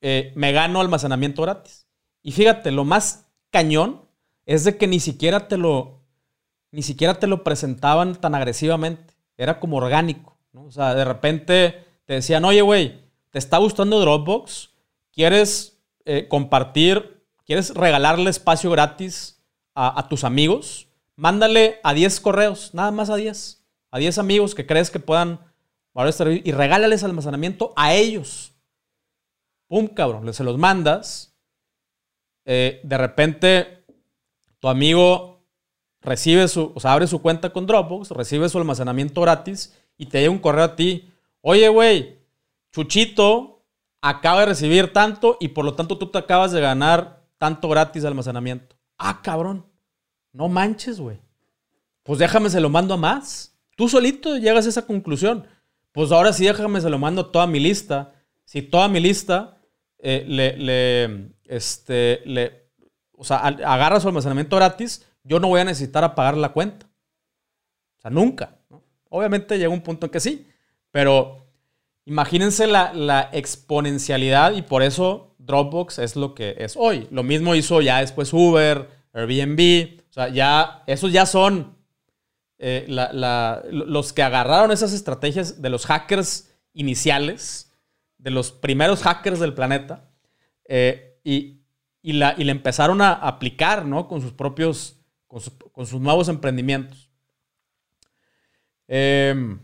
eh, me gano almacenamiento gratis. Y fíjate, lo más cañón es de que ni siquiera te lo, ni siquiera te lo presentaban tan agresivamente. Era como orgánico. O sea, de repente te decían, oye, güey, ¿te está gustando Dropbox? ¿Quieres eh, compartir? ¿Quieres regalarle espacio gratis a, tus amigos? Mándale a 10 correos, nada más a 10. A 10 amigos que crees que puedan y regálales almacenamiento a ellos. Pum, cabrón, se los mandas. Eh, de repente, tu amigo recibe su, o sea, abre su cuenta con Dropbox, recibe su almacenamiento gratis y te llega un correo a ti. Oye, güey, Chuchito acaba de recibir tanto y por lo tanto tú te acabas de ganar tanto gratis de almacenamiento. Ah, cabrón. No manches, güey. Pues déjame se lo mando a más. Tú solito llegas a esa conclusión. Pues ahora sí déjame se lo mando a toda mi lista. Si toda mi lista eh, le, le, este, le, o sea, agarra su almacenamiento gratis, yo no voy a necesitar apagar la cuenta. O sea, nunca. Obviamente llega un punto en que sí, pero imagínense la, exponencialidad y por eso Dropbox es lo que es hoy. Lo mismo hizo ya después Uber, Airbnb, o sea, ya, esos ya son eh, los que agarraron esas estrategias de los hackers iniciales, de los primeros hackers del planeta, eh, y, la, y empezaron a aplicar, ¿no? Con sus propios, con sus nuevos emprendimientos. Em,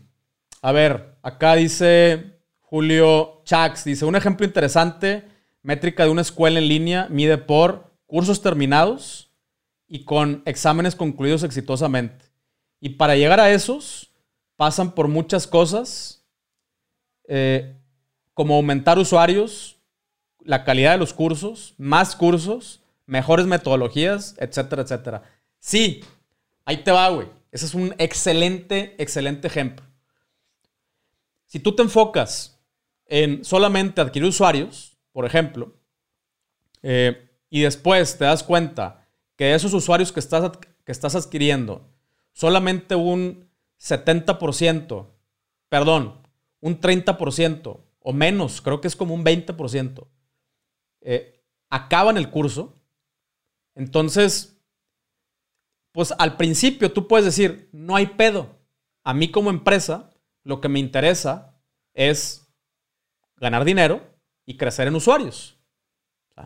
a ver, acá dice Julio Chax, dice, un ejemplo interesante, métrica de una escuela en línea mide por cursos terminados y con exámenes concluidos exitosamente. Y para llegar a esos, pasan por muchas cosas, eh, como aumentar usuarios, la calidad de los cursos, más cursos, mejores metodologías, etcétera, etcétera. Sí, ahí te va, güey. Ese es un excelente, excelente ejemplo. Si tú te enfocas en solamente adquirir usuarios, por ejemplo, eh, y después te das cuenta que de esos usuarios que estás, que estás adquiriendo, solamente un 70%, perdón, un 30% o menos, creo que es como un 20%, eh, acaban el curso, entonces pues al principio tú puedes decir, no hay pedo. A mí como empresa, lo que me interesa es ganar dinero y crecer en usuarios.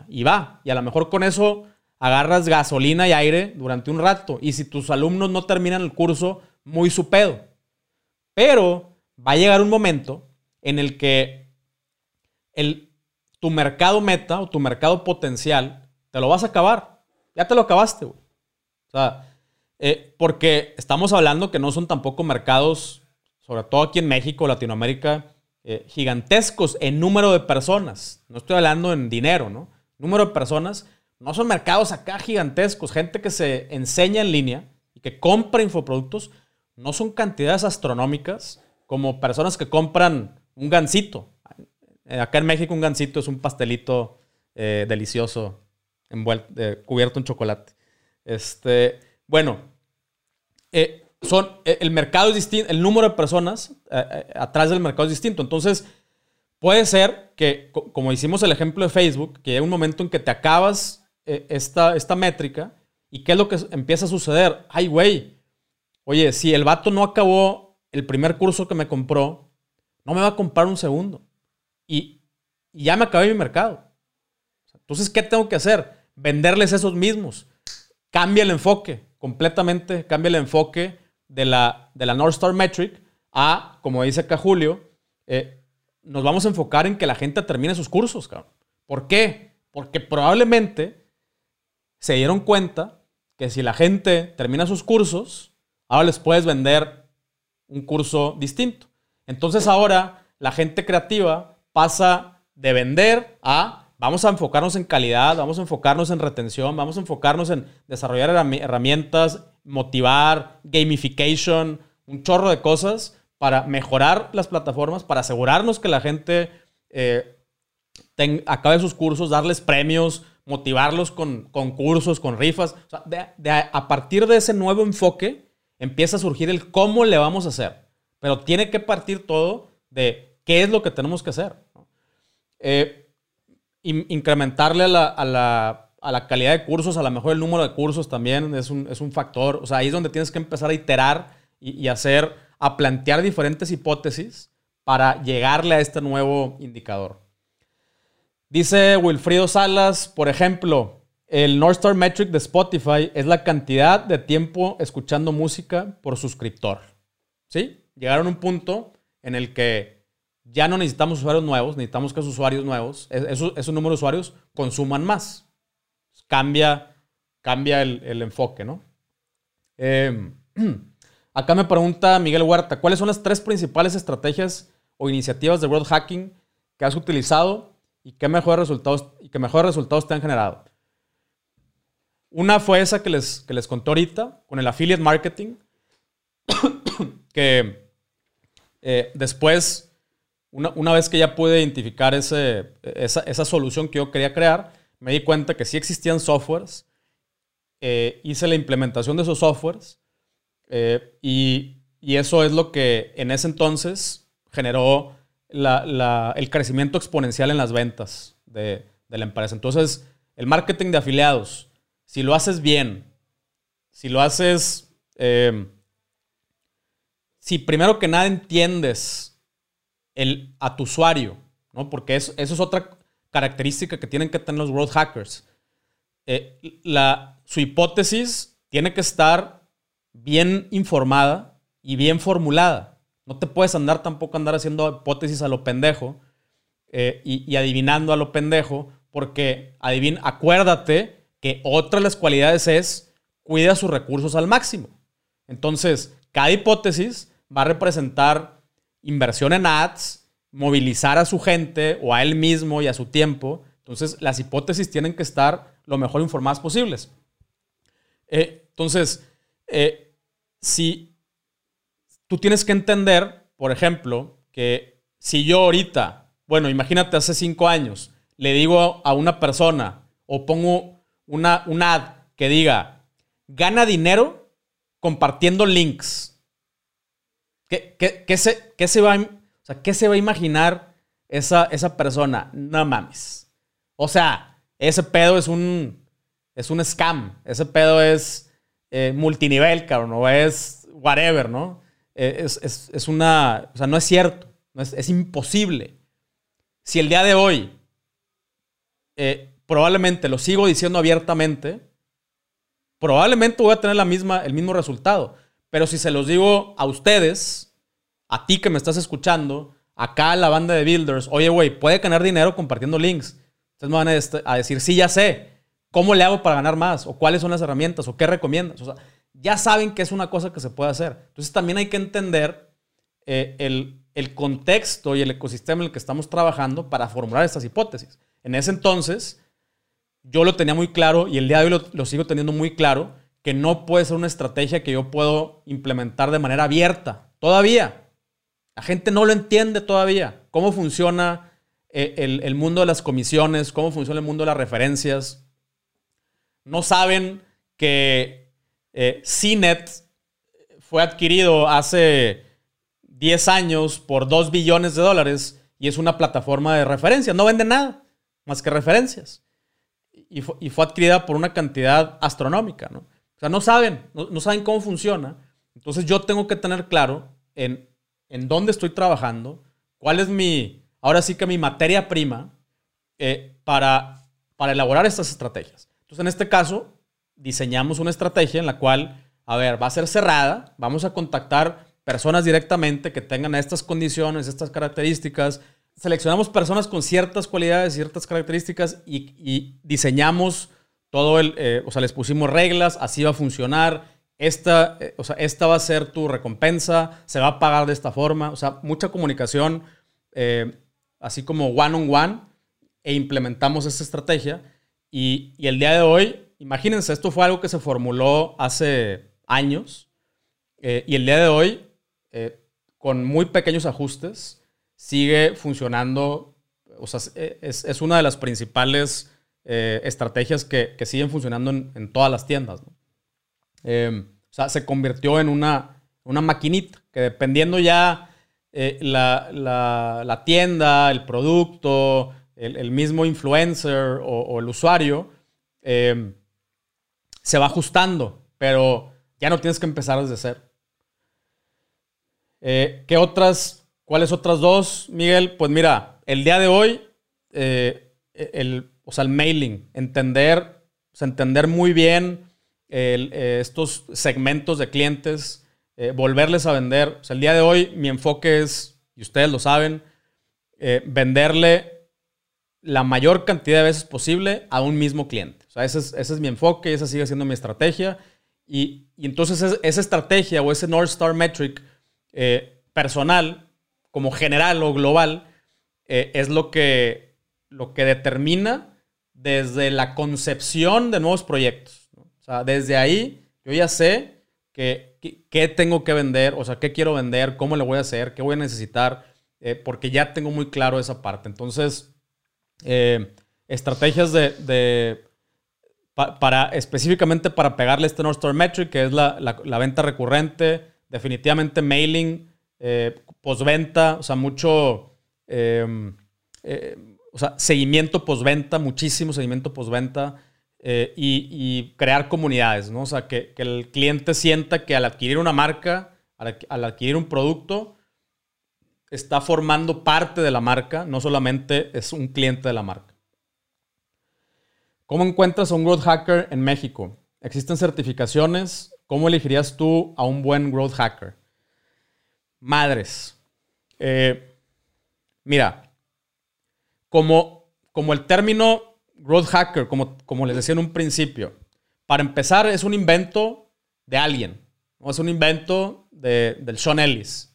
Y va. Y a lo mejor con eso agarras gasolina y aire durante un rato. Y si tus alumnos no terminan el curso, muy su pedo. Pero va a llegar un momento en el que el, tu mercado meta o tu mercado potencial te lo vas a acabar. Ya te lo acabaste, güey. O sea, eh, porque estamos hablando que no son tampoco mercados, sobre todo aquí en México, Latinoamérica, eh, gigantescos en número de personas. No estoy hablando en dinero, ¿no? Número de personas. No son mercados acá gigantescos. Gente que se enseña en línea y que compra infoproductos. No son cantidades astronómicas como personas que compran un gansito. Eh, acá en México un gansito es un pastelito delicioso envuelto, cubierto en chocolate. Este, bueno, eh, son, eh, el mercado es distinto, el número de personas eh, atrás del mercado es distinto. Entonces, puede ser que, como hicimos el ejemplo de Facebook, que hay un momento en que te acabas esta, esta métrica y qué es lo que empieza a suceder. Ay, güey, oye, si el vato no acabó el primer curso que me compró, no me va a comprar un segundo. Y, y ya me acabé mi mercado. Entonces, ¿qué tengo que hacer? venderles esos mismos. Cambia el enfoque, completamente cambia el enfoque de la, de la North Star Metric a, como dice acá Julio, eh, nos vamos a enfocar en que la gente termine sus cursos. ¿Por qué? Porque probablemente se dieron cuenta que si la gente termina sus cursos, ahora les puedes vender un curso distinto. Entonces ahora la gente creativa pasa de vender a vamos a enfocarnos en calidad, vamos a enfocarnos en retención, vamos a enfocarnos en desarrollar herramientas, motivar, gamification, un chorro de cosas para mejorar las plataformas, para asegurarnos que la gente eh, acabe sus cursos, darles premios, motivarlos con concursos, con rifas. a partir de ese nuevo enfoque empieza a surgir el cómo le vamos a hacer. Pero tiene que partir todo de qué es lo que tenemos que hacer. Eh, incrementarle a la, calidad de cursos, a lo mejor el número de cursos también es un, factor. O sea, ahí es donde tienes que empezar a iterar y, y hacer, a plantear diferentes hipótesis para llegarle a este nuevo indicador. Dice Wilfrido Salas, por ejemplo, el North Star Metric de Spotify es la cantidad de tiempo escuchando música por suscriptor. ¿Sí? Llegaron a un punto en el que ya no necesitamos usuarios nuevos, necesitamos que esos usuarios nuevos, esos, números de usuarios, consuman más. Cambia, cambia el, enfoque, ¿no? Em, acá me pregunta Miguel Huerta, ¿cuáles son las tres principales estrategias o iniciativas de World Hacking que has utilizado y qué mejores resultados, y qué mejores resultados te han generado? Una fue esa que les, que les conté ahorita, con el affiliate marketing, que eh, después, una, vez que ya pude identificar ese, esa, solución que yo quería crear, me di cuenta que sí existían softwares, eh, hice la implementación de esos softwares eh, y, eso es lo que en ese entonces generó el crecimiento exponencial en las ventas de, la empresa. Entonces, el marketing de afiliados, si lo haces bien, si lo haces, eh, si primero que nada entiendes el, a tu usuario, ¿no? porque eso, eso, es otra característica que tienen que tener los growth hackers. Eh, la, su hipótesis tiene que estar bien informada y bien formulada. No te puedes andar tampoco andar haciendo hipótesis a lo pendejo eh, y, y, adivinando a lo pendejo, porque adivin, acuérdate que otra de las cualidades es cuida sus recursos al máximo. Entonces, cada hipótesis va a representar inversión en ads, movilizar a su gente o a él mismo y a su tiempo. Entonces, las hipótesis tienen que estar lo mejor informadas posibles. Eh, entonces, eh, si tú tienes que entender, por ejemplo, que si yo ahorita, bueno, imagínate hace cinco años, le digo a una persona o pongo una, ad que diga, gana dinero compartiendo links. ¿Qué, se, se, va, a, ¿qué se va a imaginar esa, esa persona? No mames. O sea, ese pedo es un, es un scam. Ese pedo es eh, multinivel, cabrón, o es whatever, ¿no? Eh, es, una, o sea, no es cierto, es, es, imposible. Si el día de hoy eh, probablemente lo sigo diciendo abiertamente, probablemente voy a tener la misma, el mismo resultado. Pero si se los digo a ustedes, a ti que me estás escuchando, acá la banda de builders, oye, güey, puede ganar dinero compartiendo links. Ustedes me van a, decir, sí, ya sé. ¿Cómo le hago para ganar más? ¿O cuáles son las herramientas? ¿O qué recomiendas? O sea, ya saben que es una cosa que se puede hacer. Entonces también hay que entender eh, el, el contexto y el ecosistema en el que estamos trabajando para formular estas hipótesis. En ese entonces, yo lo tenía muy claro y el día de hoy lo, sigo teniendo muy claro, que no puede ser una estrategia que yo puedo implementar de manera abierta. Todavía. La gente no lo entiende todavía. Cómo funciona eh, el, mundo de las comisiones, cómo funciona el mundo de las referencias. No saben que eh, CNET fue adquirido hace 10 años por 2 billones de dólares y es una plataforma de referencias. No vende nada más que referencias y fue, adquirida por una cantidad astronómica, ¿no? O sea, no saben, no, saben cómo funciona. Entonces yo tengo que tener claro en, en dónde estoy trabajando, cuál es mi, ahora sí que mi materia prima eh, para, para elaborar estas estrategias. Entonces, en este caso, diseñamos una estrategia en la cual, a ver, va a ser cerrada, vamos a contactar personas directamente que tengan estas condiciones, estas características. Seleccionamos personas con ciertas cualidades, ciertas características y, diseñamos todo el, eh, o sea, les pusimos reglas, así va a funcionar, esta, eh, o sea, esta va a ser tu recompensa, se va a pagar de esta forma, o sea, mucha comunicación, eh, así como one on one, e implementamos esta estrategia. Y, y, el día de hoy, imagínense, esto fue algo que se formuló hace años, y el día de hoy eh, con muy pequeños ajustes, sigue funcionando, o sea, es, una de las principales eh, estrategias que, siguen funcionando en, todas las tiendas. Em, o sea, se convirtió en una, una maquinita que dependiendo ya eh, la, tienda, el producto, el, mismo influencer o, el usuario, em, se va ajustando, pero ya no tienes que empezar desde cero. Eh, ¿Qué otras? ¿Cuáles otras dos, Miguel? Pues mira, el día de hoy, eh, el, o sea, el mailing, entender, sea, entender muy bien eh, estos segmentos de clientes, volverles a vender. O sea, el día de hoy mi enfoque es, y ustedes lo saben, venderle la mayor cantidad de veces posible a un mismo cliente. O sea, ese es, ese es mi enfoque y esa sigue siendo mi estrategia. Y, entonces esa estrategia o ese North Star Metric eh, personal, como general o global, eh, es lo que, lo que determina desde la concepción de nuevos proyectos. Sea, desde ahí yo ya sé qué que, tengo que vender, o sea, qué quiero vender, cómo lo voy a hacer, qué voy a necesitar, eh, porque ya tengo muy claro esa parte. Entonces, estrategias de, para específicamente para pegarle este North Star Metric, que es la, la venta recurrente, definitivamente mailing, eh, postventa, o sea, mucho, eh, o sea, seguimiento postventa, muchísimo seguimiento postventa eh, y, crear comunidades, ¿no? O sea, que, el cliente sienta que al adquirir una marca, al, adquirir un producto, está formando parte de la marca, no solamente es un cliente de la marca. ¿Cómo encuentras a un growth hacker en México? ¿Existen certificaciones? ¿Cómo elegirías tú a un buen growth hacker? Madres. Eh, mira, como, como el término growth hacker, como, como les decía en un principio, para empezar es un invento de alguien, es un invento de, del Sean Ellis,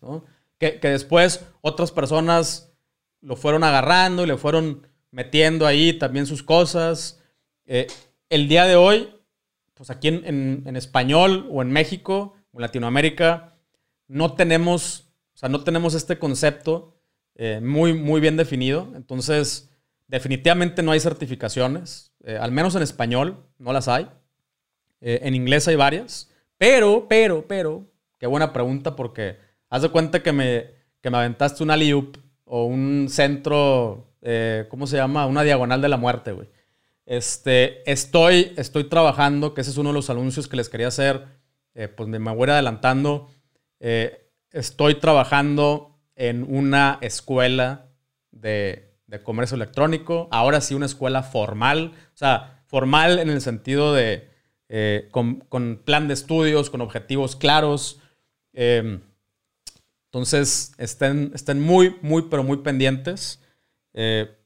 que, después otras personas lo fueron agarrando y le fueron metiendo ahí también sus cosas. Eh, el día de hoy pues aquí en, español o en México o en Latinoamérica no tenemos, o sea, no tenemos este concepto eh, muy, muy bien definido. Entonces, definitivamente no hay certificaciones, eh, al menos en español no las hay. Eh, en inglés hay varias, pero, pero, pero, qué buena pregunta porque haz de cuenta que me, que me aventaste un alley o un centro, ¿cómo se llama? Una diagonal de la muerte, güey. Este, estoy, estoy trabajando, que ese es uno de los anuncios que les quería hacer, eh, pues me voy adelantando. Eh, estoy trabajando en una escuela de, comercio electrónico, ahora sí una escuela formal, o sea, formal en el sentido de eh, con, plan de estudios, con objetivos claros. Em, entonces, estén, estén muy, muy, pero muy pendientes.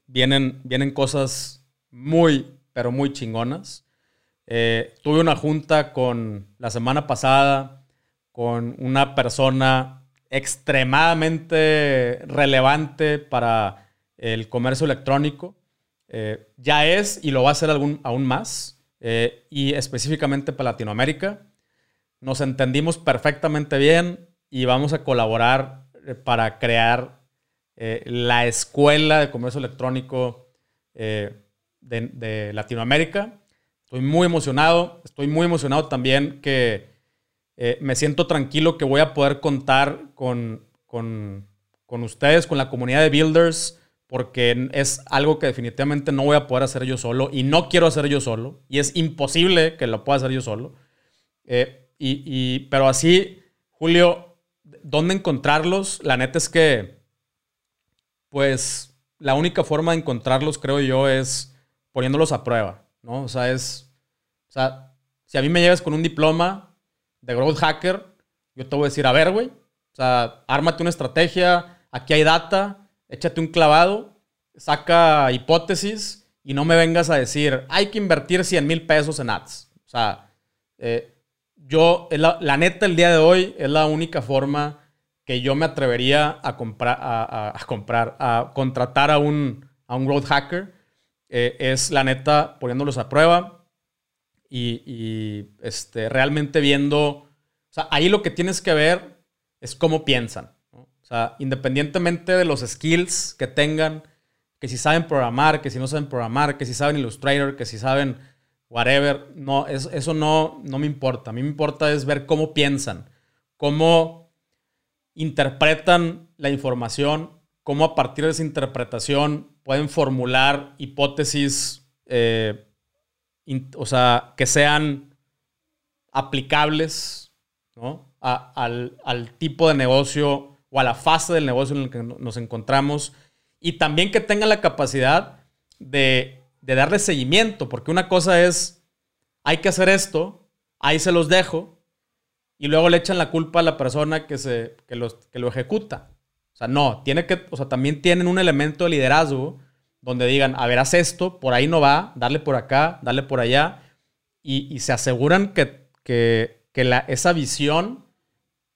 vienen, vienen cosas muy, pero muy chingonas. Eh, tuve una junta con la semana pasada con una persona extremadamente relevante para el comercio electrónico. Eh, ya es y lo va a ser aún más, eh, y específicamente para Latinoamérica. Nos entendimos perfectamente bien y vamos a colaborar para crear la escuela de comercio electrónico de, Latinoamérica. Estoy muy emocionado. Estoy muy emocionado también que eh, me siento tranquilo que voy a poder contar con, con, con, ustedes, con la comunidad de builders, porque es algo que definitivamente no voy a poder hacer yo solo y no quiero hacer yo solo. Y es imposible que lo pueda hacer yo solo. Eh, y, y, pero así, Julio, ¿dónde encontrarlos? La neta es que, pues, la única forma de encontrarlos, creo yo, es poniéndolos a prueba, ¿no? O sea, es O sea, si a mí me llegas con un diploma de growth hacker, yo te voy a decir, a ver, güey, o sea, ármate una estrategia, aquí hay data, échate un clavado, saca hipótesis y no me vengas a decir, hay que invertir 100 mil pesos en ads. O sea, eh, yo, la, neta, el día de hoy es la única forma que yo me atrevería a comprar, a, comprar, a contratar a un, a un growth hacker. Eh, es la neta poniéndolos a prueba y, este, realmente viendo, o sea, ahí lo que tienes que ver es cómo piensan. O sea, independientemente de los skills que tengan, que si saben programar, que si no saben programar, que si saben Illustrator, que si saben whatever. No, eso, no, no me importa. A mí me importa es ver cómo piensan, cómo interpretan la información, cómo a partir de esa interpretación pueden formular hipótesis, eh, o sea, que sean aplicables al, al, tipo de negocio o a la fase del negocio en el que nos encontramos y también que tengan la capacidad de de darle seguimiento, porque una cosa es, hay que hacer esto, ahí se los dejo, y luego le echan la culpa a la persona que, se, que, los, que lo ejecuta. O sea, no, tiene que, o sea, también tienen un elemento de liderazgo donde digan, a ver, haz esto, por ahí no va, darle por acá, darle por allá, y, se aseguran que, que, la, esa visión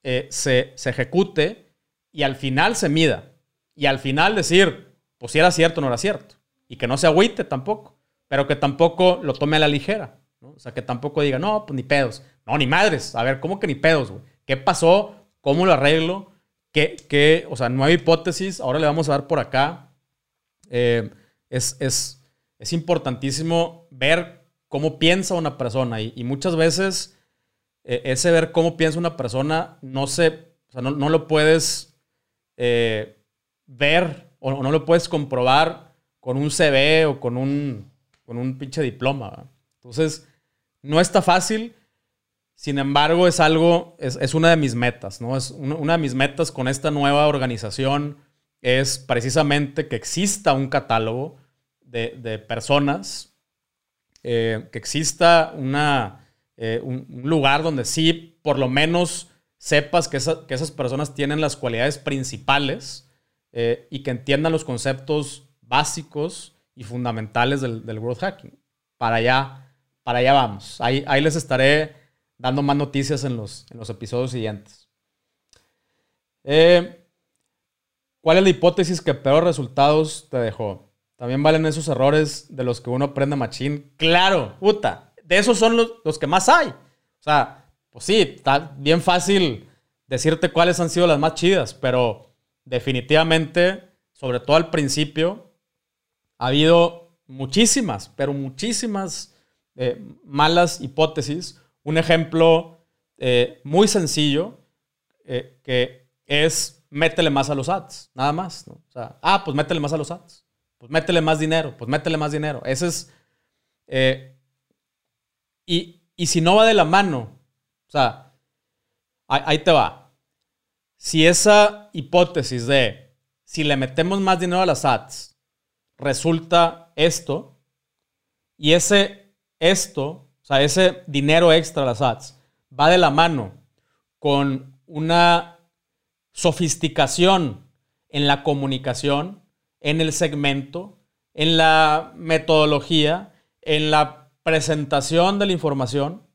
eh, se, se ejecute y al final se mida. Y al final decir, pues si era cierto o no era cierto y que no se agüite tampoco, pero que tampoco lo tome a la ligera. O sea, que tampoco diga, no, pues ni pedos. No, ni madres. A ver, ¿cómo que ni pedos, güey? ¿Qué pasó? ¿Cómo lo arreglo? ¿Qué, qué? O sea, hay hipótesis. Ahora le vamos a dar por acá. Eh, es, es, es, importantísimo ver cómo piensa una persona. Y, muchas veces eh, ese ver cómo piensa una persona no se, o sea, no, no lo puedes eh, ver o no lo puedes comprobar con un CV o con un, con un pinche diploma. Entonces, no está fácil. Sin embargo, es algo, es, una de mis metas, ¿no? Es una, de mis metas con esta nueva organización es precisamente que exista un catálogo de, personas, eh, que exista una, eh, un, lugar donde sí, por lo menos, sepas que, que esas personas tienen las cualidades principales eh, y que entiendan los conceptos básicos y fundamentales del, del growth hacking. Para allá, para allá vamos. Ahí, ahí les estaré dando más noticias en los, en los episodios siguientes. Eh, ¿Cuál es la hipótesis que peor resultados te dejó? También valen esos errores de los que uno aprende machine. Claro, puta. De esos son los, los que más hay. O sea, pues sí, está bien fácil decirte cuáles han sido las más chidas, pero definitivamente, sobre todo al principio, ha habido muchísimas, pero muchísimas eh, malas hipótesis. Un ejemplo eh, muy sencillo eh, que es métele más a los ads, nada más. Ah, pues métele más a los ads. Pues métele más dinero, pues métele más dinero. Ese es... Y, y, si no va de la mano, o sea, ahí te va. Si esa hipótesis de si le metemos más dinero a las ads, resulta esto. Y ese esto, o sea, ese dinero extra, las ads, va de la mano con una sofisticación en la comunicación, en el segmento, en la metodología, en la presentación de la información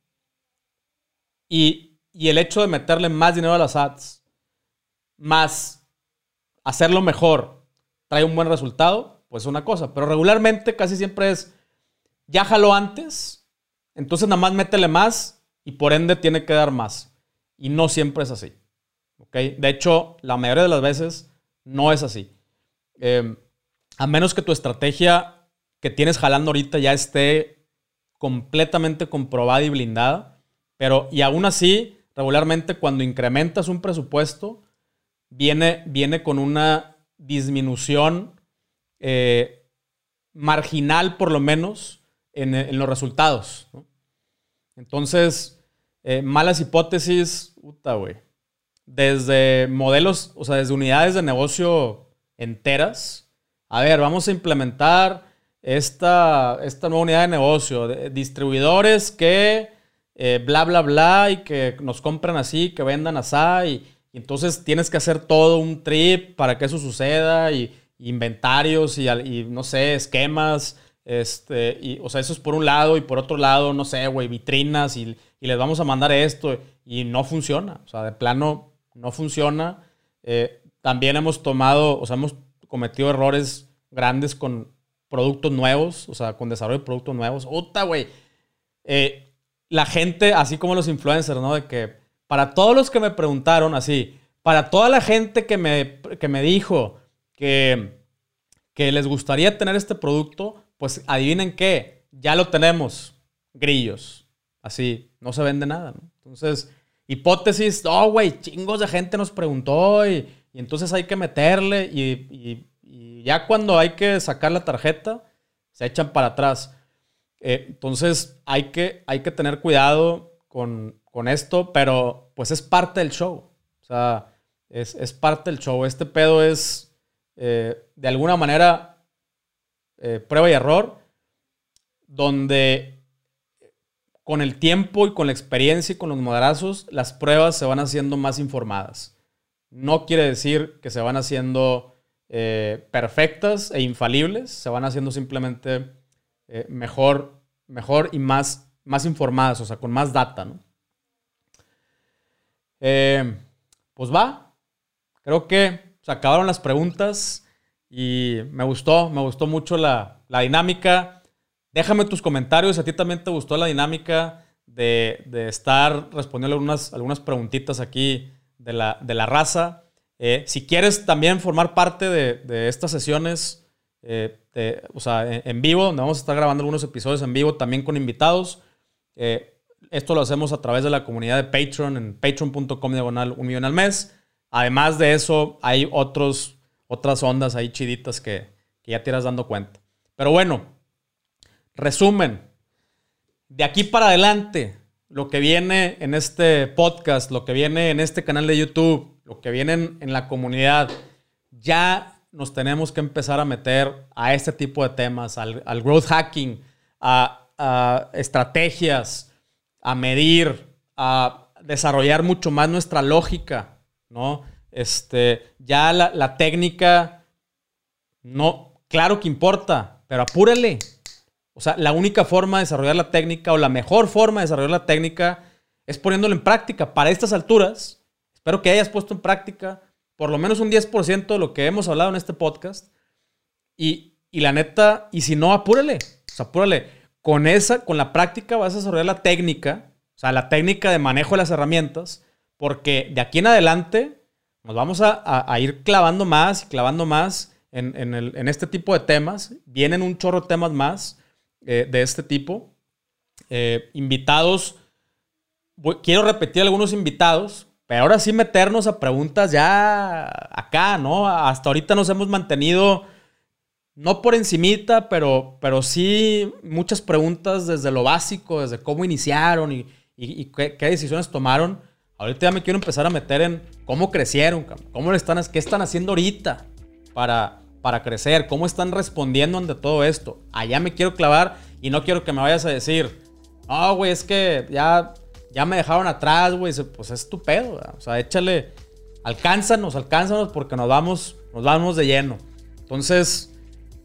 y, y, el hecho de meterle más dinero a las ads, más hacerlo mejor, trae un buen resultado, pues una cosa. Pero regularmente casi siempre es, ya jaló antes, entonces nada más métele más y por ende tiene que dar más. Y no siempre es así. ¿okay? De hecho, la mayoría de las veces no es así. Em, a menos que tu estrategia que tienes jalando ahorita ya esté completamente comprobada y blindada. Pero, y aún así, regularmente cuando incrementas un presupuesto, viene, viene con una disminución eh, marginal, por lo menos, en, los resultados. Entonces, eh, malas hipótesis, puta, güey. Desde modelos, o sea, desde unidades de negocio enteras. A ver, vamos a implementar esta, esta nueva unidad de negocio, distribuidores que eh, bla, bla, bla, y que nos compran así, que vendan así, y, entonces tienes que hacer todo un trip para que eso suceda, y, inventarios, y, no sé, esquemas, este, y, o sea, eso es por un lado, y por otro lado, no sé, güey, vitrinas, y, les vamos a mandar esto, y no funciona, o sea, de plano no funciona. Eh, también hemos tomado, o sea, hemos cometido errores grandes con productos nuevos, o sea, con desarrollo de productos nuevos. Otra, güey. Eh, la gente, así como los influencers, ¿no? De que para todos los que me preguntaron, así, para toda la gente que me, que me dijo que, que les gustaría tener este producto, pues adivinen qué, ya lo tenemos, grillos. Así, no se vende nada. Entonces, hipótesis, oh, güey, chingos de gente nos preguntó y, entonces hay que meterle y, ya cuando hay que sacar la tarjeta, se echan para atrás. Eh, entonces hay que, hay que tener cuidado con, esto, pero pues es parte del show. O sea, es, parte del show. Este pedo es, eh, de alguna manera, eh, prueba y error, donde con el tiempo y con la experiencia y con los moderazos, las pruebas se van haciendo más informadas. No quiere decir que se van haciendo perfectas e infalibles, se van haciendo simplemente eh, mejor, mejor y más, más informadas, o sea, con más data, ¿no? Eh, pues va, creo que se acabaron las preguntas y me gustó, me gustó mucho la, la dinámica. Déjame tus comentarios. ¿A ti también te gustó la dinámica de, estar respondiendo algunas, algunas preguntitas aquí de la, de la raza? Eh, si quieres también formar parte de, estas sesiones, eh, o sea, en, vivo, donde vamos a estar grabando algunos episodios en vivo también con invitados. Eh, esto lo hacemos a través de la comunidad de Patreon en patreon.com diagonal un millón al mes. Además de eso, hay otros, otras ondas ahí chiditas que, que ya te irás dando cuenta. Pero bueno, Resumen, de aquí para adelante, lo que viene en este podcast, lo que viene en este canal de YouTube, lo que viene en, la comunidad, ya nos tenemos que empezar a meter a este tipo de temas, al, growth hacking, a, estrategias, a medir, a desarrollar mucho más nuestra lógica, ¿no? Este, ya la, la técnica, no, claro que importa, pero apúrele, o sea, la única forma de desarrollar la técnica o la mejor forma de desarrollar la técnica es poniéndolo en práctica. Para estas alturas, espero que hayas puesto en práctica por lo menos un 10% de lo que hemos hablado en este podcast. Y, la neta, y si no, apúrale. O sea, apúrale. Con esa, con la práctica vas a desarrollar la técnica, o sea, la técnica de manejo de las herramientas, porque de aquí en adelante nos vamos a, ir clavando más y clavando más en, en, este tipo de temas. Vienen un chorro de temas más. Eh, de este tipo. Eh, invitados, quiero repetir algunos invitados, pero ahora sí meternos a preguntas ya acá, ¿no? Hasta ahorita nos hemos mantenido, no por encimita, pero, pero sí muchas preguntas desde lo básico, desde cómo iniciaron y, qué, decisiones tomaron. Ahorita ya me quiero empezar a meter en cómo crecieron, cómo están, qué están haciendo ahorita para, para crecer, cómo están respondiendo ante todo esto. Allá me quiero clavar y no quiero que me vayas a decir, no, güey, es que ya, ya me dejaron atrás, güey. Pues es tu pedo, o sea, échale, alcánzanos, alcánzanos porque nos vamos, nos vamos de lleno. Entonces,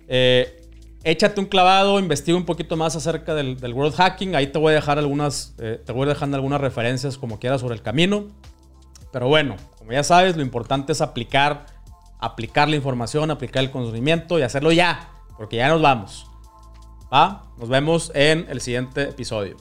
eh, échate un clavado, investiga un poquito más acerca del, del World Hacking. Ahí te voy a dejar algunas, eh, te voy dejando algunas referencias como quieras sobre el camino. Pero bueno, como ya sabes, lo importante es aplicar aplicar la información, aplicar el conocimiento y hacerlo ya, porque ya nos vamos. ¿Va? Nos vemos en el siguiente episodio.